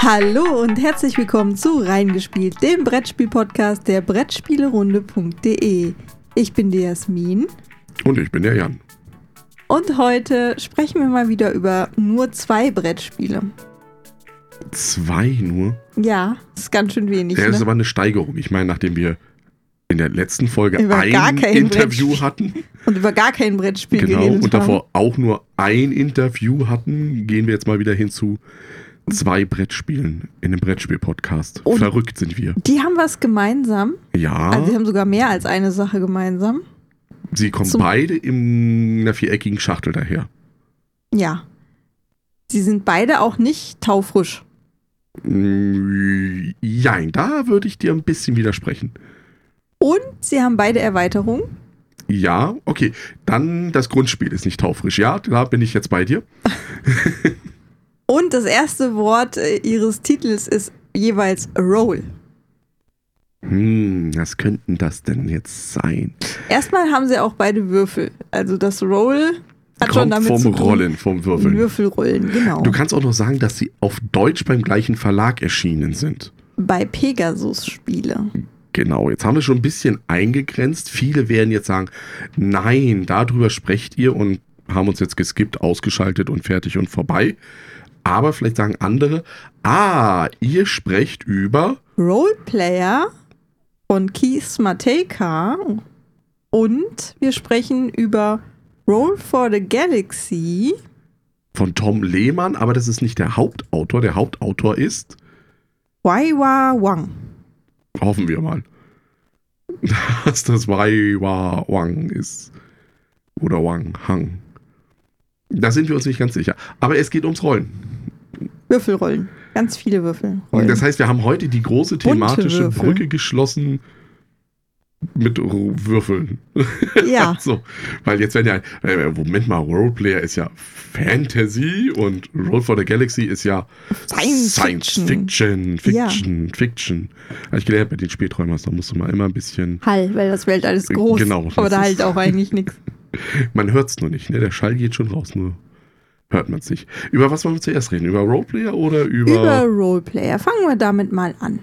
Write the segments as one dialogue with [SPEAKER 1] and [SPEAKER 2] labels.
[SPEAKER 1] Hallo und herzlich willkommen zu Reingespielt, dem Brettspiel-Podcast der Brettspielerunde.de. Ich bin die Jasmin.
[SPEAKER 2] Und ich bin der Jan.
[SPEAKER 1] Und heute sprechen wir mal wieder über nur zwei Brettspiele.
[SPEAKER 2] Zwei nur?
[SPEAKER 1] Ja, ist ganz schön wenig.
[SPEAKER 2] Ja, das
[SPEAKER 1] ne?
[SPEAKER 2] ist aber eine Steigerung. Ich meine, nachdem wir in der letzten Folge
[SPEAKER 1] Über gar
[SPEAKER 2] ein
[SPEAKER 1] kein
[SPEAKER 2] Interview
[SPEAKER 1] Brettspiel
[SPEAKER 2] hatten,
[SPEAKER 1] Und über gar kein Brettspiel
[SPEAKER 2] genau,
[SPEAKER 1] geredet
[SPEAKER 2] und davor auch nur ein Interview hatten, gehen wir jetzt mal wieder hin zu zwei Brettspielen in einem Brettspiel-Podcast.
[SPEAKER 1] Und-
[SPEAKER 2] Verrückt sind wir.
[SPEAKER 1] Die haben was gemeinsam.
[SPEAKER 2] Ja,
[SPEAKER 1] Also sie haben sogar mehr als eine Sache gemeinsam.
[SPEAKER 2] sie kommen
[SPEAKER 1] zum-
[SPEAKER 2] beide in einer viereckigen Schachtel daher.
[SPEAKER 1] Ja. Sie sind beide auch nicht taufrisch.
[SPEAKER 2] Mm, Jein, da würde ich dir ein bisschen widersprechen.
[SPEAKER 1] Und sie haben beide Erweiterungen.
[SPEAKER 2] Ja, okay. Dann das Grundspiel ist nicht taufrisch. Ja, da bin ich jetzt bei dir.
[SPEAKER 1] Und das erste Wort äh, ihres Titels ist jeweils Roll.
[SPEAKER 2] Hm, was könnten das denn jetzt sein?
[SPEAKER 1] Erstmal haben sie auch beide Würfel. Also das Roll hat schon
[SPEAKER 2] Kommt
[SPEAKER 1] damit
[SPEAKER 2] vom
[SPEAKER 1] zu tun.
[SPEAKER 2] Rollen, vom Würfeln.
[SPEAKER 1] Würfelrollen, genau.
[SPEAKER 2] Du kannst auch noch sagen, dass sie auf Deutsch beim gleichen Verlag erschienen sind.
[SPEAKER 1] Bei Pegasus Spiele.
[SPEAKER 2] Genau, jetzt haben wir schon ein bisschen eingegrenzt. Viele werden jetzt sagen, nein, darüber sprecht ihr und haben uns jetzt geskippt, ausgeschaltet und fertig und vorbei. Aber vielleicht sagen andere, ah, ihr sprecht über
[SPEAKER 1] Roleplayer von Keith Matejka. Und wir sprechen über Roll for the Galaxy.
[SPEAKER 2] von Tom Lehmann, aber das ist nicht der Hauptautor. Der Hauptautor ist,
[SPEAKER 1] Waiwa Wang.
[SPEAKER 2] hoffen wir mal, dass das Wai Wa Wang ist. Oder Wang Hang. Da sind wir uns nicht ganz sicher. Aber es geht ums Rollen.
[SPEAKER 1] Würfelrollen. Ganz viele Würfel.
[SPEAKER 2] Das heißt, wir haben heute die große thematische. Brücke geschlossen mit Würfeln.
[SPEAKER 1] Ja.
[SPEAKER 2] so, weil jetzt werden ja, äh, Moment mal, Roleplayer ist ja Fantasy und Roll for the Galaxy ist ja
[SPEAKER 1] Science Fiction.
[SPEAKER 2] Fiction,
[SPEAKER 1] Ja.
[SPEAKER 2] Fiction, Fiction. Habe ich gelernt bei den Späträumers, da musst du mal immer ein bisschen,
[SPEAKER 1] Hall, weil das Weltall ist groß.
[SPEAKER 2] Genau,
[SPEAKER 1] Aber da halt auch eigentlich nichts.
[SPEAKER 2] Man hört es nur nicht, ne? Der Schall geht schon raus, nur hört man es nicht. Über was wollen wir zuerst reden? Über Roleplayer oder
[SPEAKER 1] Über Roleplayer. Fangen wir damit mal an.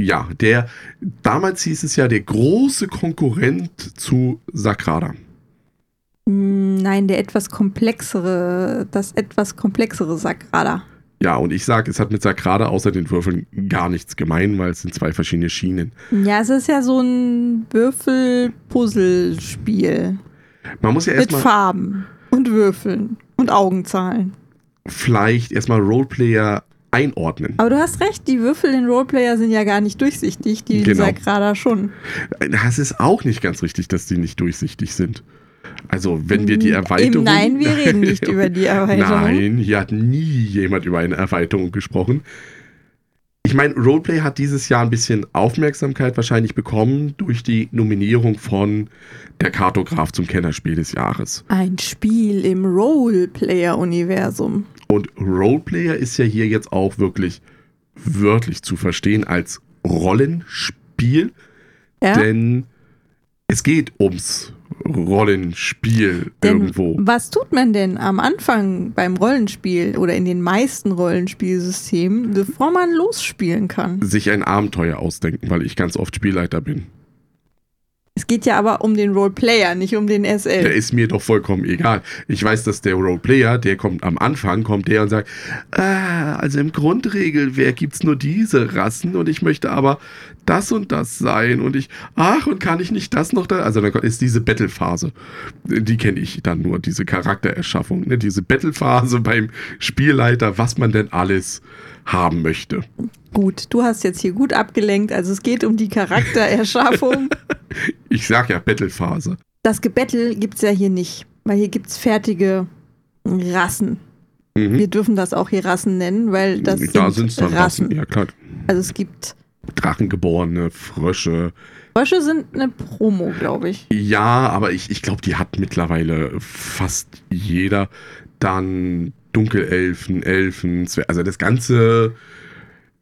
[SPEAKER 2] Ja, der, damals hieß es ja der große Konkurrent zu Sakrada.
[SPEAKER 1] Hm, Nein, der etwas komplexere, das etwas komplexere Sagrada.
[SPEAKER 2] Ja, und ich sage, es hat mit Sakrada außer den Würfeln gar nichts gemein, weil es sind zwei verschiedene Schienen.
[SPEAKER 1] Ja, es ist ja so ein Würfel-Puzzle-Spiel.
[SPEAKER 2] Man muss ja
[SPEAKER 1] Mit
[SPEAKER 2] erstmal
[SPEAKER 1] Farben und Würfeln und Augenzahlen.
[SPEAKER 2] vielleicht erstmal Roleplayer einordnen.
[SPEAKER 1] Aber du hast recht, die Würfel in Roleplayer sind ja gar nicht durchsichtig, die
[SPEAKER 2] Genau.
[SPEAKER 1] Sagrada schon.
[SPEAKER 2] Das ist auch nicht ganz richtig, dass die nicht durchsichtig sind. Also, wenn wir die
[SPEAKER 1] Im
[SPEAKER 2] Erweiterung.
[SPEAKER 1] Nein, wir reden nicht über die Erweiterung.
[SPEAKER 2] Nein, hier hat nie jemand über eine Erweiterung gesprochen. Ich meine, Roleplay hat dieses Jahr ein bisschen Aufmerksamkeit wahrscheinlich bekommen durch die Nominierung von der Kartograf zum Kennerspiel des Jahres.
[SPEAKER 1] Ein Spiel im Roleplayer-Universum.
[SPEAKER 2] Und Roleplayer ist ja hier jetzt auch wirklich wörtlich zu verstehen als Rollenspiel,
[SPEAKER 1] Ja?
[SPEAKER 2] denn es geht ums Rollenspiel
[SPEAKER 1] Denn
[SPEAKER 2] irgendwo.
[SPEAKER 1] was tut man denn am Anfang beim Rollenspiel oder in den meisten Rollenspielsystemen, bevor man losspielen kann?
[SPEAKER 2] Sich ein Abenteuer ausdenken, weil ich ganz oft Spielleiter bin.
[SPEAKER 1] Es geht ja aber um den Roleplayer, nicht um den
[SPEAKER 2] Der
[SPEAKER 1] SL.
[SPEAKER 2] ist mir doch vollkommen egal. Ich weiß, dass der Roleplayer, der kommt am Anfang, kommt der und sagt, ah, also im Grundregelwerk gibt's nur diese Rassen und ich möchte aber das und das sein und ich, ach, und kann ich nicht das noch da? Also dann ist diese Battle-Phase. Die kenne ich dann nur, diese Charaktererschaffung, ne? diese Battle-Phase beim Spielleiter, was man denn alles haben möchte.
[SPEAKER 1] Gut, du hast jetzt hier gut abgelenkt. Also es geht um die Charaktererschaffung.
[SPEAKER 2] Ich sag ja Battle-Phase.
[SPEAKER 1] das Gebettel gibt es ja hier nicht, weil hier gibt es fertige Rassen.
[SPEAKER 2] Mhm.
[SPEAKER 1] Wir dürfen das auch hier Rassen nennen, weil das
[SPEAKER 2] da
[SPEAKER 1] sind
[SPEAKER 2] dann
[SPEAKER 1] Rassen.
[SPEAKER 2] Rassen. Ja, klar.
[SPEAKER 1] Also es gibt
[SPEAKER 2] Drachengeborene, Frösche,
[SPEAKER 1] Frösche sind eine Promo, glaube ich.
[SPEAKER 2] Ja, aber ich, ich glaube, die hat mittlerweile fast jeder. Dann Dunkelelfen, Elfen, Zwer- also das ganze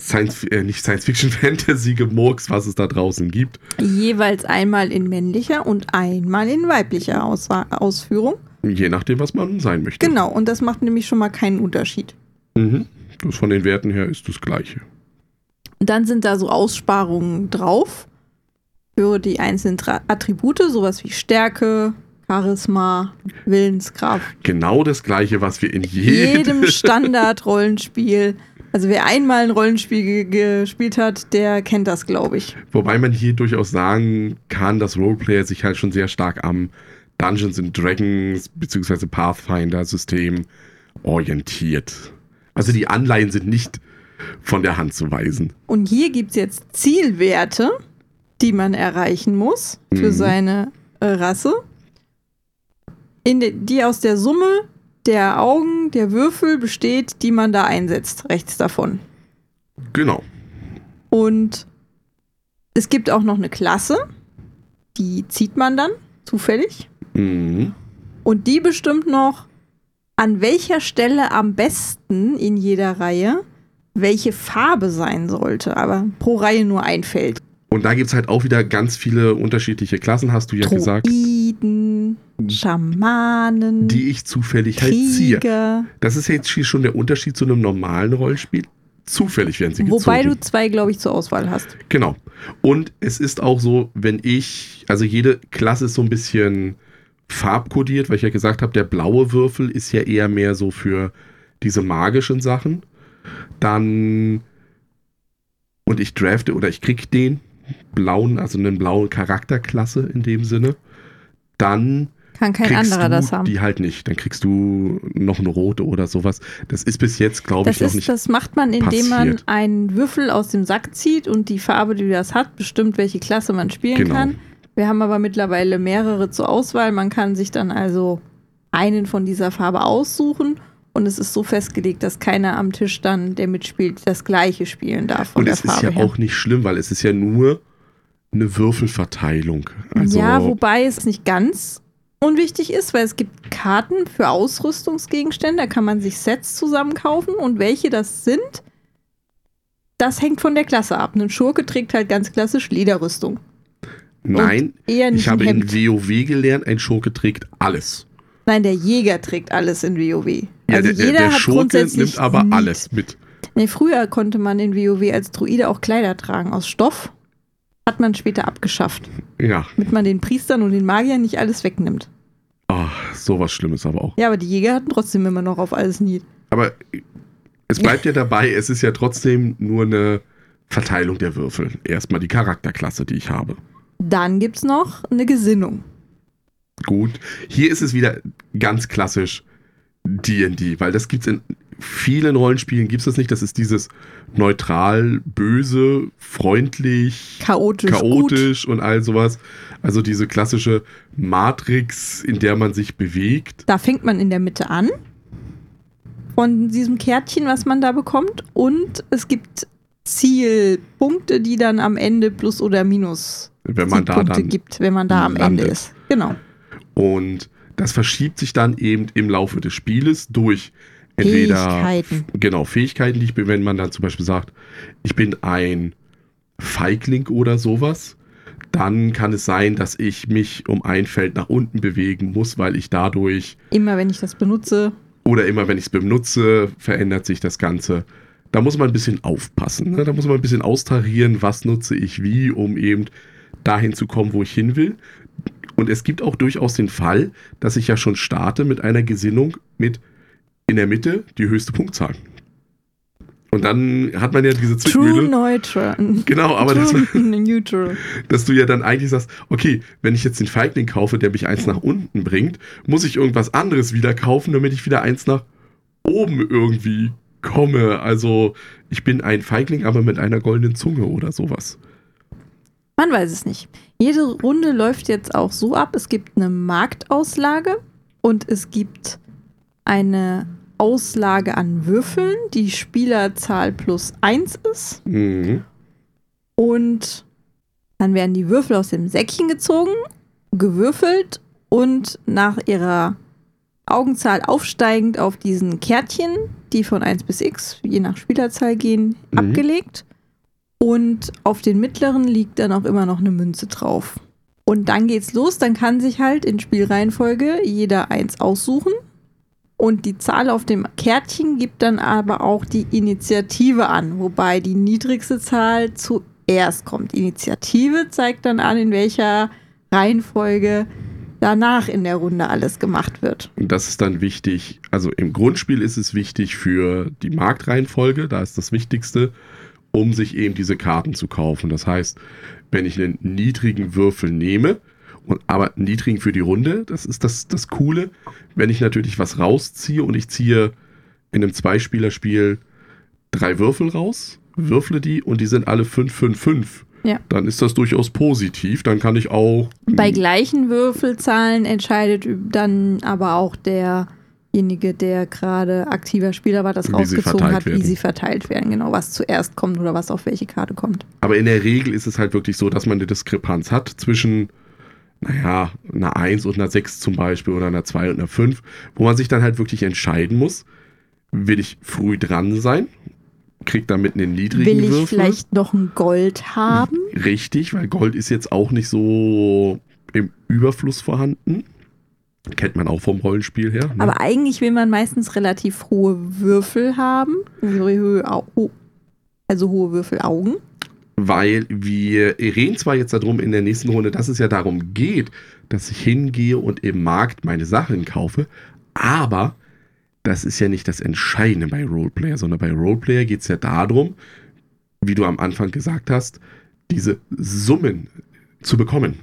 [SPEAKER 2] Science, äh, nicht Science Fiction, Fantasy Gemurks, was es da draußen gibt.
[SPEAKER 1] Jeweils einmal in männlicher und einmal in weiblicher Aus Ausführung.
[SPEAKER 2] Je nachdem, was man sein möchte.
[SPEAKER 1] Genau, und das macht nämlich schon mal keinen Unterschied.
[SPEAKER 2] Mhm. Das von den Werten her ist das gleiche.
[SPEAKER 1] Und dann sind da so Aussparungen drauf für die einzelnen Attribute, sowas wie Stärke, Charisma, Willenskraft.
[SPEAKER 2] Genau das gleiche, was wir in
[SPEAKER 1] jedem, jedem Standard-Rollenspiel. Also wer einmal ein Rollenspiel ge gespielt hat, der kennt das, glaube ich.
[SPEAKER 2] Wobei man hier durchaus sagen kann, dass Roleplayer sich halt schon sehr stark am Dungeons and Dragons bzw. Pathfinder-System orientiert. Also die Anleihen sind nicht von der Hand zu weisen.
[SPEAKER 1] Und hier gibt es jetzt Zielwerte, die man erreichen muss für mhm. seine äh, Rasse, de, die aus der Summe der Augen, der Würfel besteht, die man da einsetzt, rechts davon.
[SPEAKER 2] Genau.
[SPEAKER 1] Und es gibt auch noch eine Klasse, die zieht man dann zufällig. Mhm. Und die bestimmt noch, an welcher Stelle am besten in jeder Reihe welche Farbe sein sollte, aber pro Reihe nur ein Feld.
[SPEAKER 2] Und da gibt es halt auch wieder ganz viele unterschiedliche Klassen, hast du ja
[SPEAKER 1] Druiden,
[SPEAKER 2] gesagt.
[SPEAKER 1] Schamanen.
[SPEAKER 2] Die ich zufällig Krieger. halt ziehe. Das ist jetzt schon der Unterschied zu einem normalen Rollenspiel. Zufällig werden sie
[SPEAKER 1] gezogen. Wobei du zwei, glaube ich, zur Auswahl hast.
[SPEAKER 2] Genau. Und es ist auch so, wenn ich, also jede Klasse ist so ein bisschen farbkodiert, weil ich ja gesagt habe, der blaue Würfel ist ja eher mehr so für diese magischen Sachen. Dann und ich drafte oder ich krieg den blauen, also eine blaue Charakterklasse in dem Sinne, dann
[SPEAKER 1] kann kein anderer das haben.
[SPEAKER 2] Die halt nicht. Dann kriegst du noch eine rote oder sowas. Das ist bis jetzt, glaube ich, noch
[SPEAKER 1] ist,
[SPEAKER 2] nicht.
[SPEAKER 1] Das macht man, indem passiert. man einen Würfel aus dem Sack zieht und die Farbe, die das hat, bestimmt, welche Klasse man spielen genau. kann. Wir haben aber mittlerweile mehrere zur Auswahl. Man kann sich dann also einen von dieser Farbe aussuchen und es ist so festgelegt, dass keiner am Tisch dann, der mitspielt, das gleiche spielen darf.
[SPEAKER 2] Und es ist ja her. auch nicht schlimm, weil es ist ja nur eine Würfelverteilung.
[SPEAKER 1] Also ja, wobei es nicht ganz unwichtig ist, weil es gibt Karten für Ausrüstungsgegenstände, da kann man sich Sets zusammenkaufen und welche das sind, das hängt von der Klasse ab. Ein Schurke trägt halt ganz klassisch Lederrüstung.
[SPEAKER 2] Nein, ich habe in WoW gelernt, ein Schurke trägt alles.
[SPEAKER 1] Nein, der Jäger trägt alles in WoW.
[SPEAKER 2] Ja, also der, jeder der hat Schurke grundsätzlich nimmt aber alles mit.
[SPEAKER 1] Nee, früher konnte man in WoW als Druide auch Kleider tragen aus Stoff. Hat man später abgeschafft.
[SPEAKER 2] Ja.
[SPEAKER 1] Damit man den Priestern und den Magiern nicht alles wegnimmt.
[SPEAKER 2] Ach, sowas Schlimmes aber auch.
[SPEAKER 1] Ja, aber die Jäger hatten trotzdem immer noch auf alles nie.
[SPEAKER 2] Aber es bleibt ja dabei, es ist ja trotzdem nur eine Verteilung der Würfel. Erstmal die Charakterklasse, die ich habe.
[SPEAKER 1] Dann gibt es noch eine Gesinnung.
[SPEAKER 2] Gut. Hier ist es wieder ganz klassisch DD, weil das gibt es in vielen Rollenspielen gibt es das nicht. Das ist dieses neutral, böse, freundlich,
[SPEAKER 1] chaotisch,
[SPEAKER 2] chaotisch und all sowas. Also diese klassische Matrix, in der man sich bewegt.
[SPEAKER 1] Da fängt man in der Mitte an. Von diesem Kärtchen, was man da bekommt. Und es gibt Zielpunkte, die dann am Ende plus oder minus
[SPEAKER 2] wenn man da dann
[SPEAKER 1] gibt, wenn man da am landet. Ende ist. Genau.
[SPEAKER 2] Und das verschiebt sich dann eben im Laufe des Spieles durch entweder
[SPEAKER 1] Fähigkeiten.
[SPEAKER 2] genau Fähigkeiten, die ich bin, wenn man dann zum Beispiel sagt, ich bin ein Feigling oder sowas, dann kann es sein, dass ich mich um ein Feld nach unten bewegen muss, weil ich dadurch
[SPEAKER 1] immer wenn ich das benutze
[SPEAKER 2] oder immer wenn ich es benutze, verändert sich das Ganze da muss man ein bisschen aufpassen. Ne? Da muss man ein bisschen austarieren, was nutze ich wie, um eben dahin zu kommen, wo ich hin will. Und es gibt auch durchaus den Fall, dass ich ja schon starte mit einer Gesinnung mit in der Mitte die höchste Punktzahl. Und dann hat man ja diese
[SPEAKER 1] Zwickmühle. True neutral.
[SPEAKER 2] Genau, aber
[SPEAKER 1] True das, neutral.
[SPEAKER 2] dass du ja dann eigentlich sagst, okay, wenn ich jetzt den Feigling kaufe, der mich eins nach unten bringt, muss ich irgendwas anderes wieder kaufen, damit ich wieder eins nach oben irgendwie komme. Also ich bin ein Feigling, aber mit einer goldenen Zunge oder sowas.
[SPEAKER 1] Man weiß es nicht. Jede Runde läuft jetzt auch so ab. Es gibt eine Marktauslage und es gibt eine Auslage an Würfeln, die Spielerzahl plus 1 ist. Mhm. Und dann werden die Würfel aus dem Säckchen gezogen, gewürfelt und nach ihrer Augenzahl aufsteigend auf diesen Kärtchen, die von 1 bis x, je nach Spielerzahl gehen, mhm. abgelegt. Und auf den mittleren liegt dann auch immer noch eine Münze drauf. Und dann geht's los, dann kann sich halt in Spielreihenfolge jeder eins aussuchen. Und die Zahl auf dem Kärtchen gibt dann aber auch die Initiative an, wobei die niedrigste Zahl zuerst kommt. Initiative zeigt dann an, in welcher Reihenfolge danach in der Runde alles gemacht wird.
[SPEAKER 2] Und das ist dann wichtig. Also im Grundspiel ist es wichtig für die Marktreihenfolge, da ist das Wichtigste, um sich eben diese Karten zu kaufen. Das heißt, wenn ich einen niedrigen Würfel nehme, aber niedrigen für die Runde, das ist das, das Coole. Wenn ich natürlich was rausziehe und ich ziehe in einem Zweispielerspiel drei Würfel raus, würfle die und die sind alle 5, 5, 5.
[SPEAKER 1] Ja.
[SPEAKER 2] Dann ist das durchaus positiv. Dann kann ich auch.
[SPEAKER 1] Bei gleichen Würfelzahlen entscheidet dann aber auch derjenige, der gerade aktiver Spieler war, das
[SPEAKER 2] Wie
[SPEAKER 1] rausgezogen hat, wie
[SPEAKER 2] werden.
[SPEAKER 1] sie verteilt werden. Genau, was zuerst kommt oder was auf welche Karte kommt.
[SPEAKER 2] Aber in der Regel ist es halt wirklich so, dass man eine Diskrepanz hat zwischen, naja, einer 1 und einer 6 zum Beispiel oder einer 2 und einer 5, wo man sich dann halt wirklich entscheiden muss, will ich früh dran sein, krieg damit einen niedrigen
[SPEAKER 1] Will ich
[SPEAKER 2] Würfel.
[SPEAKER 1] vielleicht noch ein Gold haben?
[SPEAKER 2] Richtig, weil Gold ist jetzt auch nicht so im Überfluss vorhanden. Kennt man auch vom Rollenspiel her. Ne?
[SPEAKER 1] Aber eigentlich will man meistens relativ hohe Würfel haben. Also hohe, also hohe Würfelaugen.
[SPEAKER 2] Weil wir reden zwar jetzt darum in der nächsten Runde, dass es ja darum geht, dass ich hingehe und im Markt meine Sachen kaufe, aber das ist ja nicht das Entscheidende bei Roleplayer, sondern bei Roleplayer geht es ja darum, wie du am Anfang gesagt hast, diese Summen zu bekommen.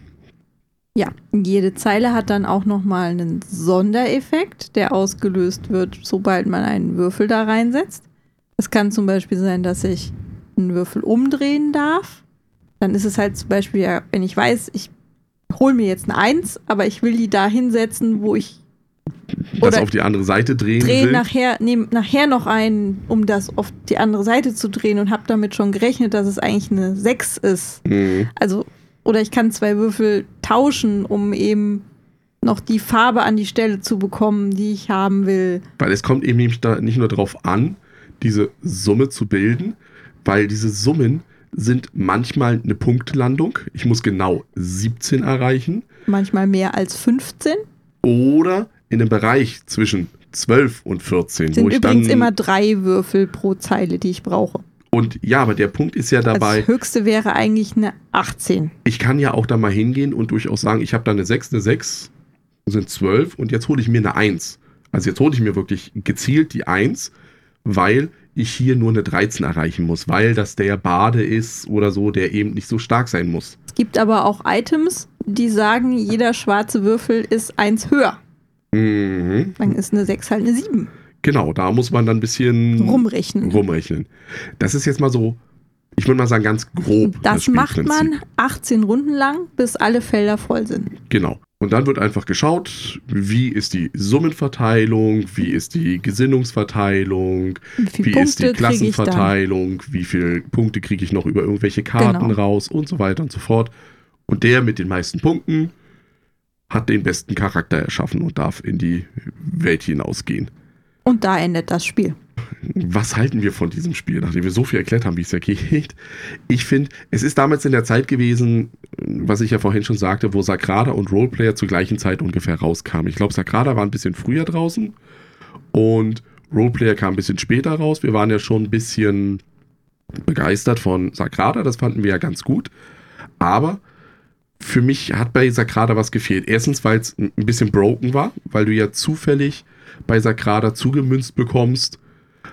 [SPEAKER 1] Ja, jede Zeile hat dann auch nochmal einen Sondereffekt, der ausgelöst wird, sobald man einen Würfel da reinsetzt. Es kann zum Beispiel sein, dass ich einen Würfel umdrehen darf. Dann ist es halt zum Beispiel, ja, wenn ich weiß, ich hole mir jetzt eine Eins, aber ich will die da hinsetzen, wo ich
[SPEAKER 2] Das
[SPEAKER 1] Oder
[SPEAKER 2] auf die andere Seite drehen
[SPEAKER 1] drehe
[SPEAKER 2] will.
[SPEAKER 1] nachher, nehme nachher noch einen, um das auf die andere Seite zu drehen und habe damit schon gerechnet, dass es eigentlich eine 6 ist.
[SPEAKER 2] Mhm.
[SPEAKER 1] Also, oder ich kann zwei Würfel tauschen, um eben noch die Farbe an die Stelle zu bekommen, die ich haben will.
[SPEAKER 2] Weil es kommt eben nicht nur darauf an, diese Summe zu bilden, weil diese Summen sind manchmal eine Punktlandung. Ich muss genau 17 erreichen.
[SPEAKER 1] Manchmal mehr als 15.
[SPEAKER 2] Oder in einem Bereich zwischen 12 und 14.
[SPEAKER 1] Sind
[SPEAKER 2] wo ich
[SPEAKER 1] übrigens immer drei Würfel pro Zeile, die ich brauche.
[SPEAKER 2] Und ja, aber der Punkt ist ja
[SPEAKER 1] Also
[SPEAKER 2] dabei,
[SPEAKER 1] das höchste wäre eigentlich eine 18.
[SPEAKER 2] ich kann ja auch da mal hingehen und durchaus sagen, ich habe da eine 6, eine 6, sind 12 und jetzt hole ich mir eine 1. Also jetzt hole ich mir wirklich gezielt die 1, weil ich hier nur eine 13 erreichen muss, weil das der Bade ist oder so, der eben nicht so stark sein muss.
[SPEAKER 1] Es gibt aber auch Items, die sagen, jeder schwarze Würfel ist eins höher.
[SPEAKER 2] Mhm.
[SPEAKER 1] Dann ist eine 6 halt eine 7.
[SPEAKER 2] Genau, da muss man dann ein bisschen
[SPEAKER 1] Rumrechnen.
[SPEAKER 2] rumrechnen. Das ist jetzt mal so, ich würde mal sagen, ganz grob.
[SPEAKER 1] Das macht
[SPEAKER 2] Spielprinzip.
[SPEAKER 1] man 18 Runden lang, bis alle Felder voll sind.
[SPEAKER 2] Genau. Und dann wird einfach geschaut, wie ist die Summenverteilung, wie ist die Gesinnungsverteilung,
[SPEAKER 1] Wie
[SPEAKER 2] wie ist die? Klassenverteilung, wie viele Punkte kriege ich noch über irgendwelche Karten
[SPEAKER 1] Genau.
[SPEAKER 2] raus und so weiter und so fort. Und der mit den meisten Punkten hat den besten Charakter erschaffen und darf in die Welt hinausgehen.
[SPEAKER 1] Und da endet das Spiel.
[SPEAKER 2] Was halten wir von diesem Spiel, nachdem wir so viel erklärt haben, wie es ja geht? Ich finde, es ist damals in der Zeit gewesen, was ich ja vorhin schon sagte, wo Sagrada und Roleplayer zur gleichen Zeit ungefähr rauskamen. Ich glaube, Sagrada war ein bisschen früher draußen und Roleplayer kam ein bisschen später raus. Wir waren ja schon ein bisschen begeistert von Sagrada, das fanden wir ja ganz gut. Aber für mich hat bei Sagrada was gefehlt. Erstens, weil es ein bisschen broken war, weil du ja zufällig bei Sagrada zugemünzt bekommst,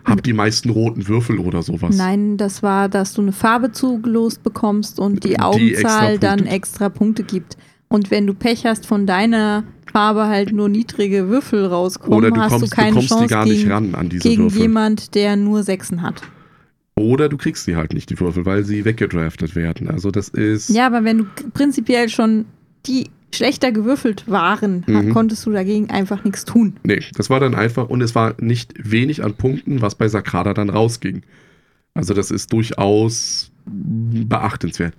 [SPEAKER 2] hab die meisten roten Würfel oder sowas.
[SPEAKER 1] Nein, das war, dass du eine Farbe zugelost bekommst und die
[SPEAKER 2] Die
[SPEAKER 1] Augenzahl
[SPEAKER 2] extra
[SPEAKER 1] dann extra Punkte gibt. Und wenn du Pech hast, von deiner Farbe halt nur niedrige Würfel rauskommen,
[SPEAKER 2] Oder du
[SPEAKER 1] hast
[SPEAKER 2] kommst,
[SPEAKER 1] du
[SPEAKER 2] du
[SPEAKER 1] keine
[SPEAKER 2] die
[SPEAKER 1] Chance
[SPEAKER 2] gar nicht
[SPEAKER 1] gegen,
[SPEAKER 2] ran an diese
[SPEAKER 1] gegen
[SPEAKER 2] Würfel.
[SPEAKER 1] jemand, der nur Sechsen hat.
[SPEAKER 2] Oder du kriegst sie halt nicht, die Würfel, weil sie weggedraftet werden. Also das ist.
[SPEAKER 1] Ja, aber wenn du prinzipiell schon die schlechter gewürfelt waren,
[SPEAKER 2] Mhm.
[SPEAKER 1] konntest du dagegen einfach nichts tun.
[SPEAKER 2] Nee, das war dann einfach und es war nicht wenig an Punkten, was bei Sakrada dann rausging. Also das ist durchaus beachtenswert.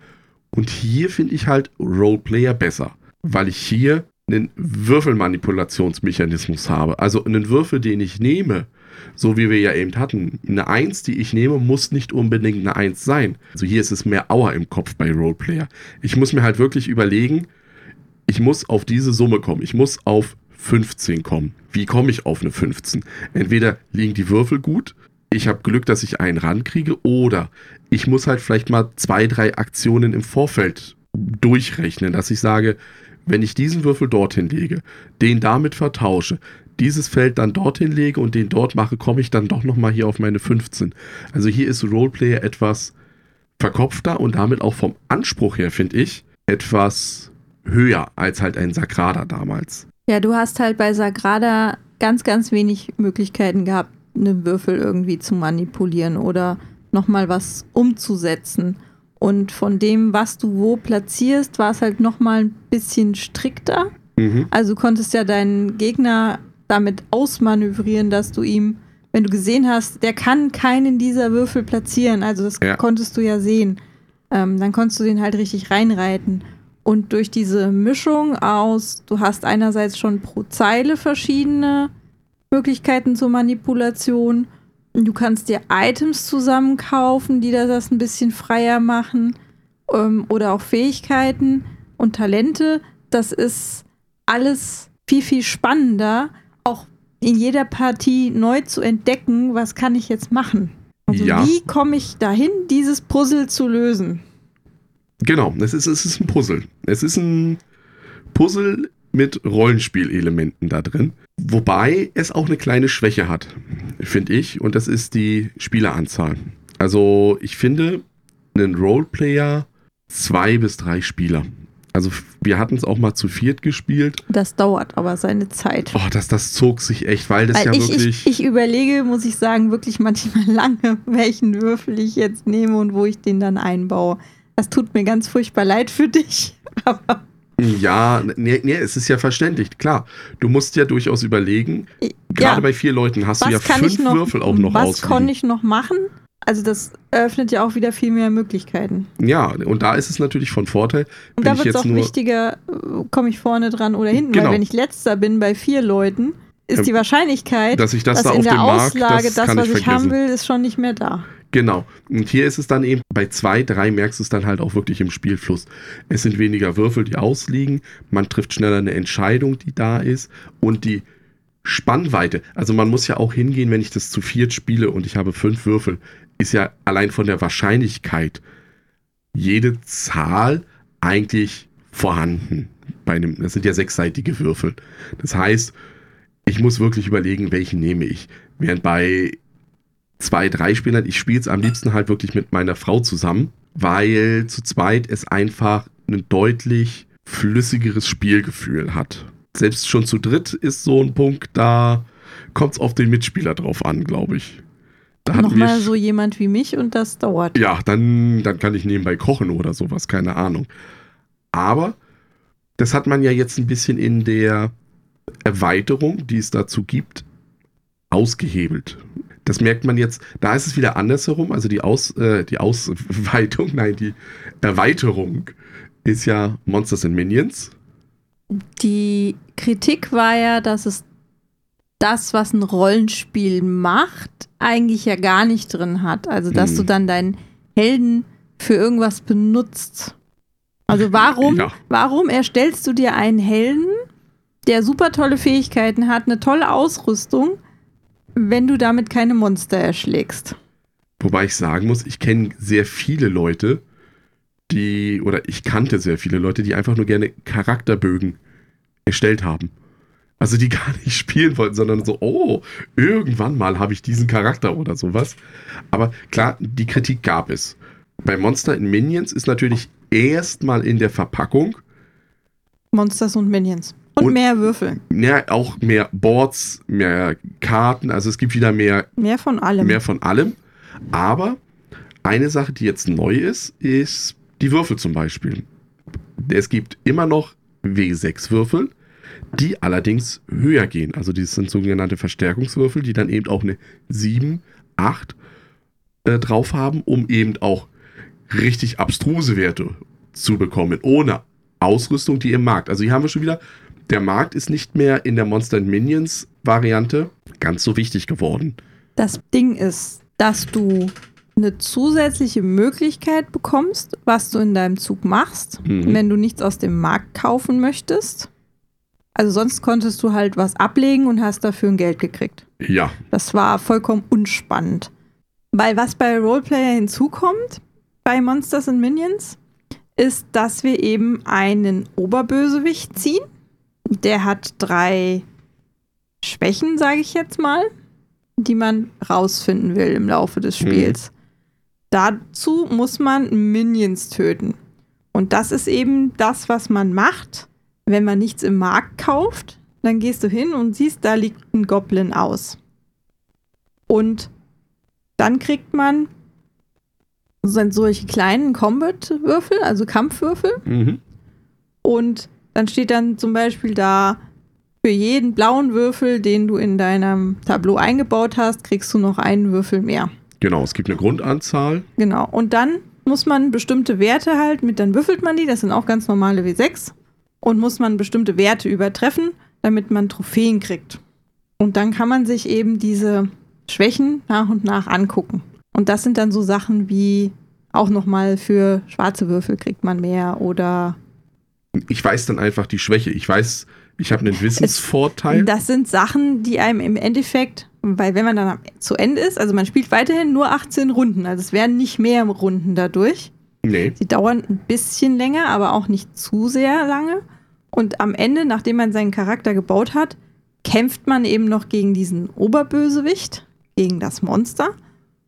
[SPEAKER 2] Und hier finde ich halt Roleplayer besser, weil ich hier einen Würfelmanipulationsmechanismus habe. Also einen Würfel, den ich nehme, so wie wir ja eben hatten. Eine 1, die ich nehme, muss nicht unbedingt eine 1 sein. Also hier ist es mehr Auer im Kopf bei Roleplayer. Ich muss mir halt wirklich überlegen, ich muss auf diese Summe kommen. Ich muss auf 15 kommen. Wie komme ich auf eine 15? Entweder liegen die Würfel gut, ich habe Glück, dass ich einen rankriege, oder ich muss halt vielleicht mal zwei, drei Aktionen im Vorfeld durchrechnen, dass ich sage, wenn ich diesen Würfel dorthin lege, den damit vertausche, dieses Feld dann dorthin lege und den dort mache, komme ich dann doch nochmal hier auf meine 15. Also hier ist Roleplayer etwas verkopfter und damit auch vom Anspruch her, finde ich, etwas höher als halt ein Sagrada damals.
[SPEAKER 1] Ja, du hast halt bei Sagrada ganz, ganz wenig Möglichkeiten gehabt, einen Würfel irgendwie zu manipulieren oder nochmal was umzusetzen. Und von dem, was du wo platzierst, war es halt nochmal ein bisschen strikter.
[SPEAKER 2] Mhm.
[SPEAKER 1] Also du konntest ja deinen Gegner damit ausmanövrieren, dass du ihm, wenn du gesehen hast, der kann keinen dieser Würfel platzieren, also das
[SPEAKER 2] Ja.
[SPEAKER 1] konntest du ja sehen, ähm, dann konntest du den halt richtig reinreiten. Und durch diese Mischung aus, du hast einerseits schon pro Zeile verschiedene Möglichkeiten zur Manipulation. Du kannst dir Items zusammenkaufen, die das ein bisschen freier machen. Ähm, oder auch Fähigkeiten und Talente. Das ist alles viel, viel spannender, auch in jeder Partie neu zu entdecken, was kann ich jetzt machen. Also
[SPEAKER 2] Ja.
[SPEAKER 1] wie komme ich dahin, dieses Puzzle zu lösen?
[SPEAKER 2] Genau, es ist, es ist ein Puzzle. Es ist ein Puzzle mit Rollenspielelementen da drin. Wobei es auch eine kleine Schwäche hat, finde ich. Und das ist die Spieleranzahl. Also ich finde, einen Roleplayer zwei bis drei Spieler. Also wir hatten es auch mal zu viert gespielt.
[SPEAKER 1] Das dauert aber seine Zeit.
[SPEAKER 2] Oh, das, das zog sich echt, weil das
[SPEAKER 1] Weil
[SPEAKER 2] ja
[SPEAKER 1] ich,
[SPEAKER 2] wirklich...
[SPEAKER 1] ich, ich überlege, muss ich sagen, wirklich manchmal lange, welchen Würfel ich jetzt nehme und wo ich den dann einbaue. Das tut mir ganz furchtbar leid für dich. Aber
[SPEAKER 2] Ja, nee, nee, es ist ja verständlich, klar. Du musst ja durchaus überlegen, gerade
[SPEAKER 1] ja,
[SPEAKER 2] bei vier Leuten hast du
[SPEAKER 1] was
[SPEAKER 2] ja
[SPEAKER 1] kann
[SPEAKER 2] fünf
[SPEAKER 1] noch,
[SPEAKER 2] Würfel auch noch
[SPEAKER 1] was
[SPEAKER 2] ausliegen.
[SPEAKER 1] kann ich noch machen? Also das eröffnet ja auch wieder viel mehr Möglichkeiten.
[SPEAKER 2] Ja, und da ist es natürlich von Vorteil,
[SPEAKER 1] Und da wird es auch wichtiger, äh, komme ich vorne dran oder hinten.
[SPEAKER 2] Genau.
[SPEAKER 1] Weil wenn ich letzter bin bei vier Leuten, ist
[SPEAKER 2] Ähm,
[SPEAKER 1] die Wahrscheinlichkeit,
[SPEAKER 2] dass ich das
[SPEAKER 1] dass
[SPEAKER 2] da
[SPEAKER 1] in
[SPEAKER 2] auf
[SPEAKER 1] der
[SPEAKER 2] dem Markt,
[SPEAKER 1] Auslage
[SPEAKER 2] das,
[SPEAKER 1] das,
[SPEAKER 2] kann
[SPEAKER 1] was
[SPEAKER 2] ich
[SPEAKER 1] ich haben will, ist schon nicht mehr da.
[SPEAKER 2] Genau. Und hier ist es dann eben, bei zwei, drei merkst du es dann halt auch wirklich im Spielfluss. Es sind weniger Würfel, die ausliegen, man trifft schneller eine Entscheidung, die da ist und die Spannweite. Also man muss ja auch hingehen, wenn ich das zu viert spiele und ich habe fünf Würfel, ist ja allein von der Wahrscheinlichkeit jede Zahl eigentlich vorhanden. Bei einem, das sind ja sechsseitige Würfel. Das heißt, ich muss wirklich überlegen, welchen nehme ich. Während bei zwei, drei Spielern, ich spiele es am liebsten halt wirklich mit meiner Frau zusammen, weil zu zweit es einfach ein deutlich flüssigeres Spielgefühl hat. Selbst schon zu dritt ist so ein Punkt, da kommt es auf den Mitspieler drauf an, glaube ich. Da
[SPEAKER 1] Nochmal so jemand wie mich und das dauert.
[SPEAKER 2] ja, dann, dann kann ich nebenbei kochen oder sowas, keine Ahnung. Aber das hat man ja jetzt ein bisschen in der Erweiterung, die es dazu gibt, ausgehebelt. Das merkt man jetzt, da ist es wieder andersherum, also die, Aus, äh, die Ausweitung, nein, die Erweiterung ist ja Monsters and Minions.
[SPEAKER 1] Die Kritik war ja, dass es das, was ein Rollenspiel macht, eigentlich ja gar nicht drin hat. Also, dass
[SPEAKER 2] Hm.
[SPEAKER 1] du dann deinen Helden für irgendwas benutzt. Also, warum,
[SPEAKER 2] Ja.
[SPEAKER 1] warum erstellst du dir einen Helden, der super tolle Fähigkeiten hat, eine tolle Ausrüstung, wenn du damit keine Monster erschlägst?
[SPEAKER 2] Wobei ich sagen muss, ich kenne sehr viele Leute, die, oder ich kannte sehr viele Leute, die einfach nur gerne Charakterbögen erstellt haben. Also die gar nicht spielen wollten, sondern so, oh, irgendwann mal habe ich diesen Charakter oder sowas. Aber klar, die Kritik gab es. Bei Monster in Minions ist natürlich erstmal in der Verpackung
[SPEAKER 1] Monsters und Minions. Und,
[SPEAKER 2] Und-
[SPEAKER 1] mehr Würfel.
[SPEAKER 2] ja, auch mehr Boards, mehr Karten, also es gibt wieder mehr
[SPEAKER 1] Mehr von allem.
[SPEAKER 2] mehr von allem. Aber eine Sache, die jetzt neu ist, ist die Würfel zum Beispiel. Es gibt immer noch W6-Würfel, die allerdings höher gehen. Also die sind sogenannte Verstärkungswürfel, die dann eben auch eine 7, 8 äh, drauf haben, um eben auch richtig abstruse Werte zu bekommen, ohne Ausrüstung, die im Markt. Also hier haben wir schon wieder, der Markt ist nicht mehr in der Monster Minions Variante ganz so wichtig geworden.
[SPEAKER 1] Das Ding ist, dass du eine zusätzliche Möglichkeit bekommst, was du in deinem Zug machst,
[SPEAKER 2] Mhm.
[SPEAKER 1] wenn du nichts aus dem Markt kaufen möchtest. Also sonst konntest du halt was ablegen und hast dafür ein Geld gekriegt.
[SPEAKER 2] Ja.
[SPEAKER 1] Das war vollkommen unspannend. Weil was bei Roleplayer hinzukommt, bei Monsters and Minions, ist, dass wir eben einen Oberbösewicht ziehen. Der hat drei Schwächen, sage ich jetzt mal, die man rausfinden will im Laufe des Spiels. Mhm. Dazu muss man Minions töten. Und das ist eben das, was man macht, wenn man nichts im Markt kauft. Dann gehst du hin und siehst, da liegt ein Goblin aus. Und dann kriegt man solche kleinen Combat-Würfel, also Kampfwürfel. Mhm. Und dann steht dann zum Beispiel da, für jeden blauen Würfel, den du in deinem Tableau eingebaut hast, kriegst du noch einen Würfel mehr.
[SPEAKER 2] Genau, es gibt eine Grundanzahl.
[SPEAKER 1] Genau, und dann muss man bestimmte Werte halt mit, dann würfelt man die, das sind auch ganz normale W6, und muss man bestimmte Werte übertreffen, damit man Trophäen kriegt. Und dann kann man sich eben diese Schwächen nach und nach angucken. Und das sind dann so Sachen wie auch nochmal für schwarze Würfel kriegt man mehr oder.
[SPEAKER 2] Ich weiß dann einfach die Schwäche. Ich weiß, ich habe einen Wissensvorteil.
[SPEAKER 1] Das sind Sachen, die einem im Endeffekt, weil wenn man dann zu Ende ist, also man spielt weiterhin nur 18 Runden, also es werden nicht mehr Runden dadurch.
[SPEAKER 2] Nee.
[SPEAKER 1] Sie dauern ein bisschen länger, aber auch nicht zu sehr lange. Und am Ende, nachdem man seinen Charakter gebaut hat, kämpft man eben noch gegen diesen Oberbösewicht, gegen das Monster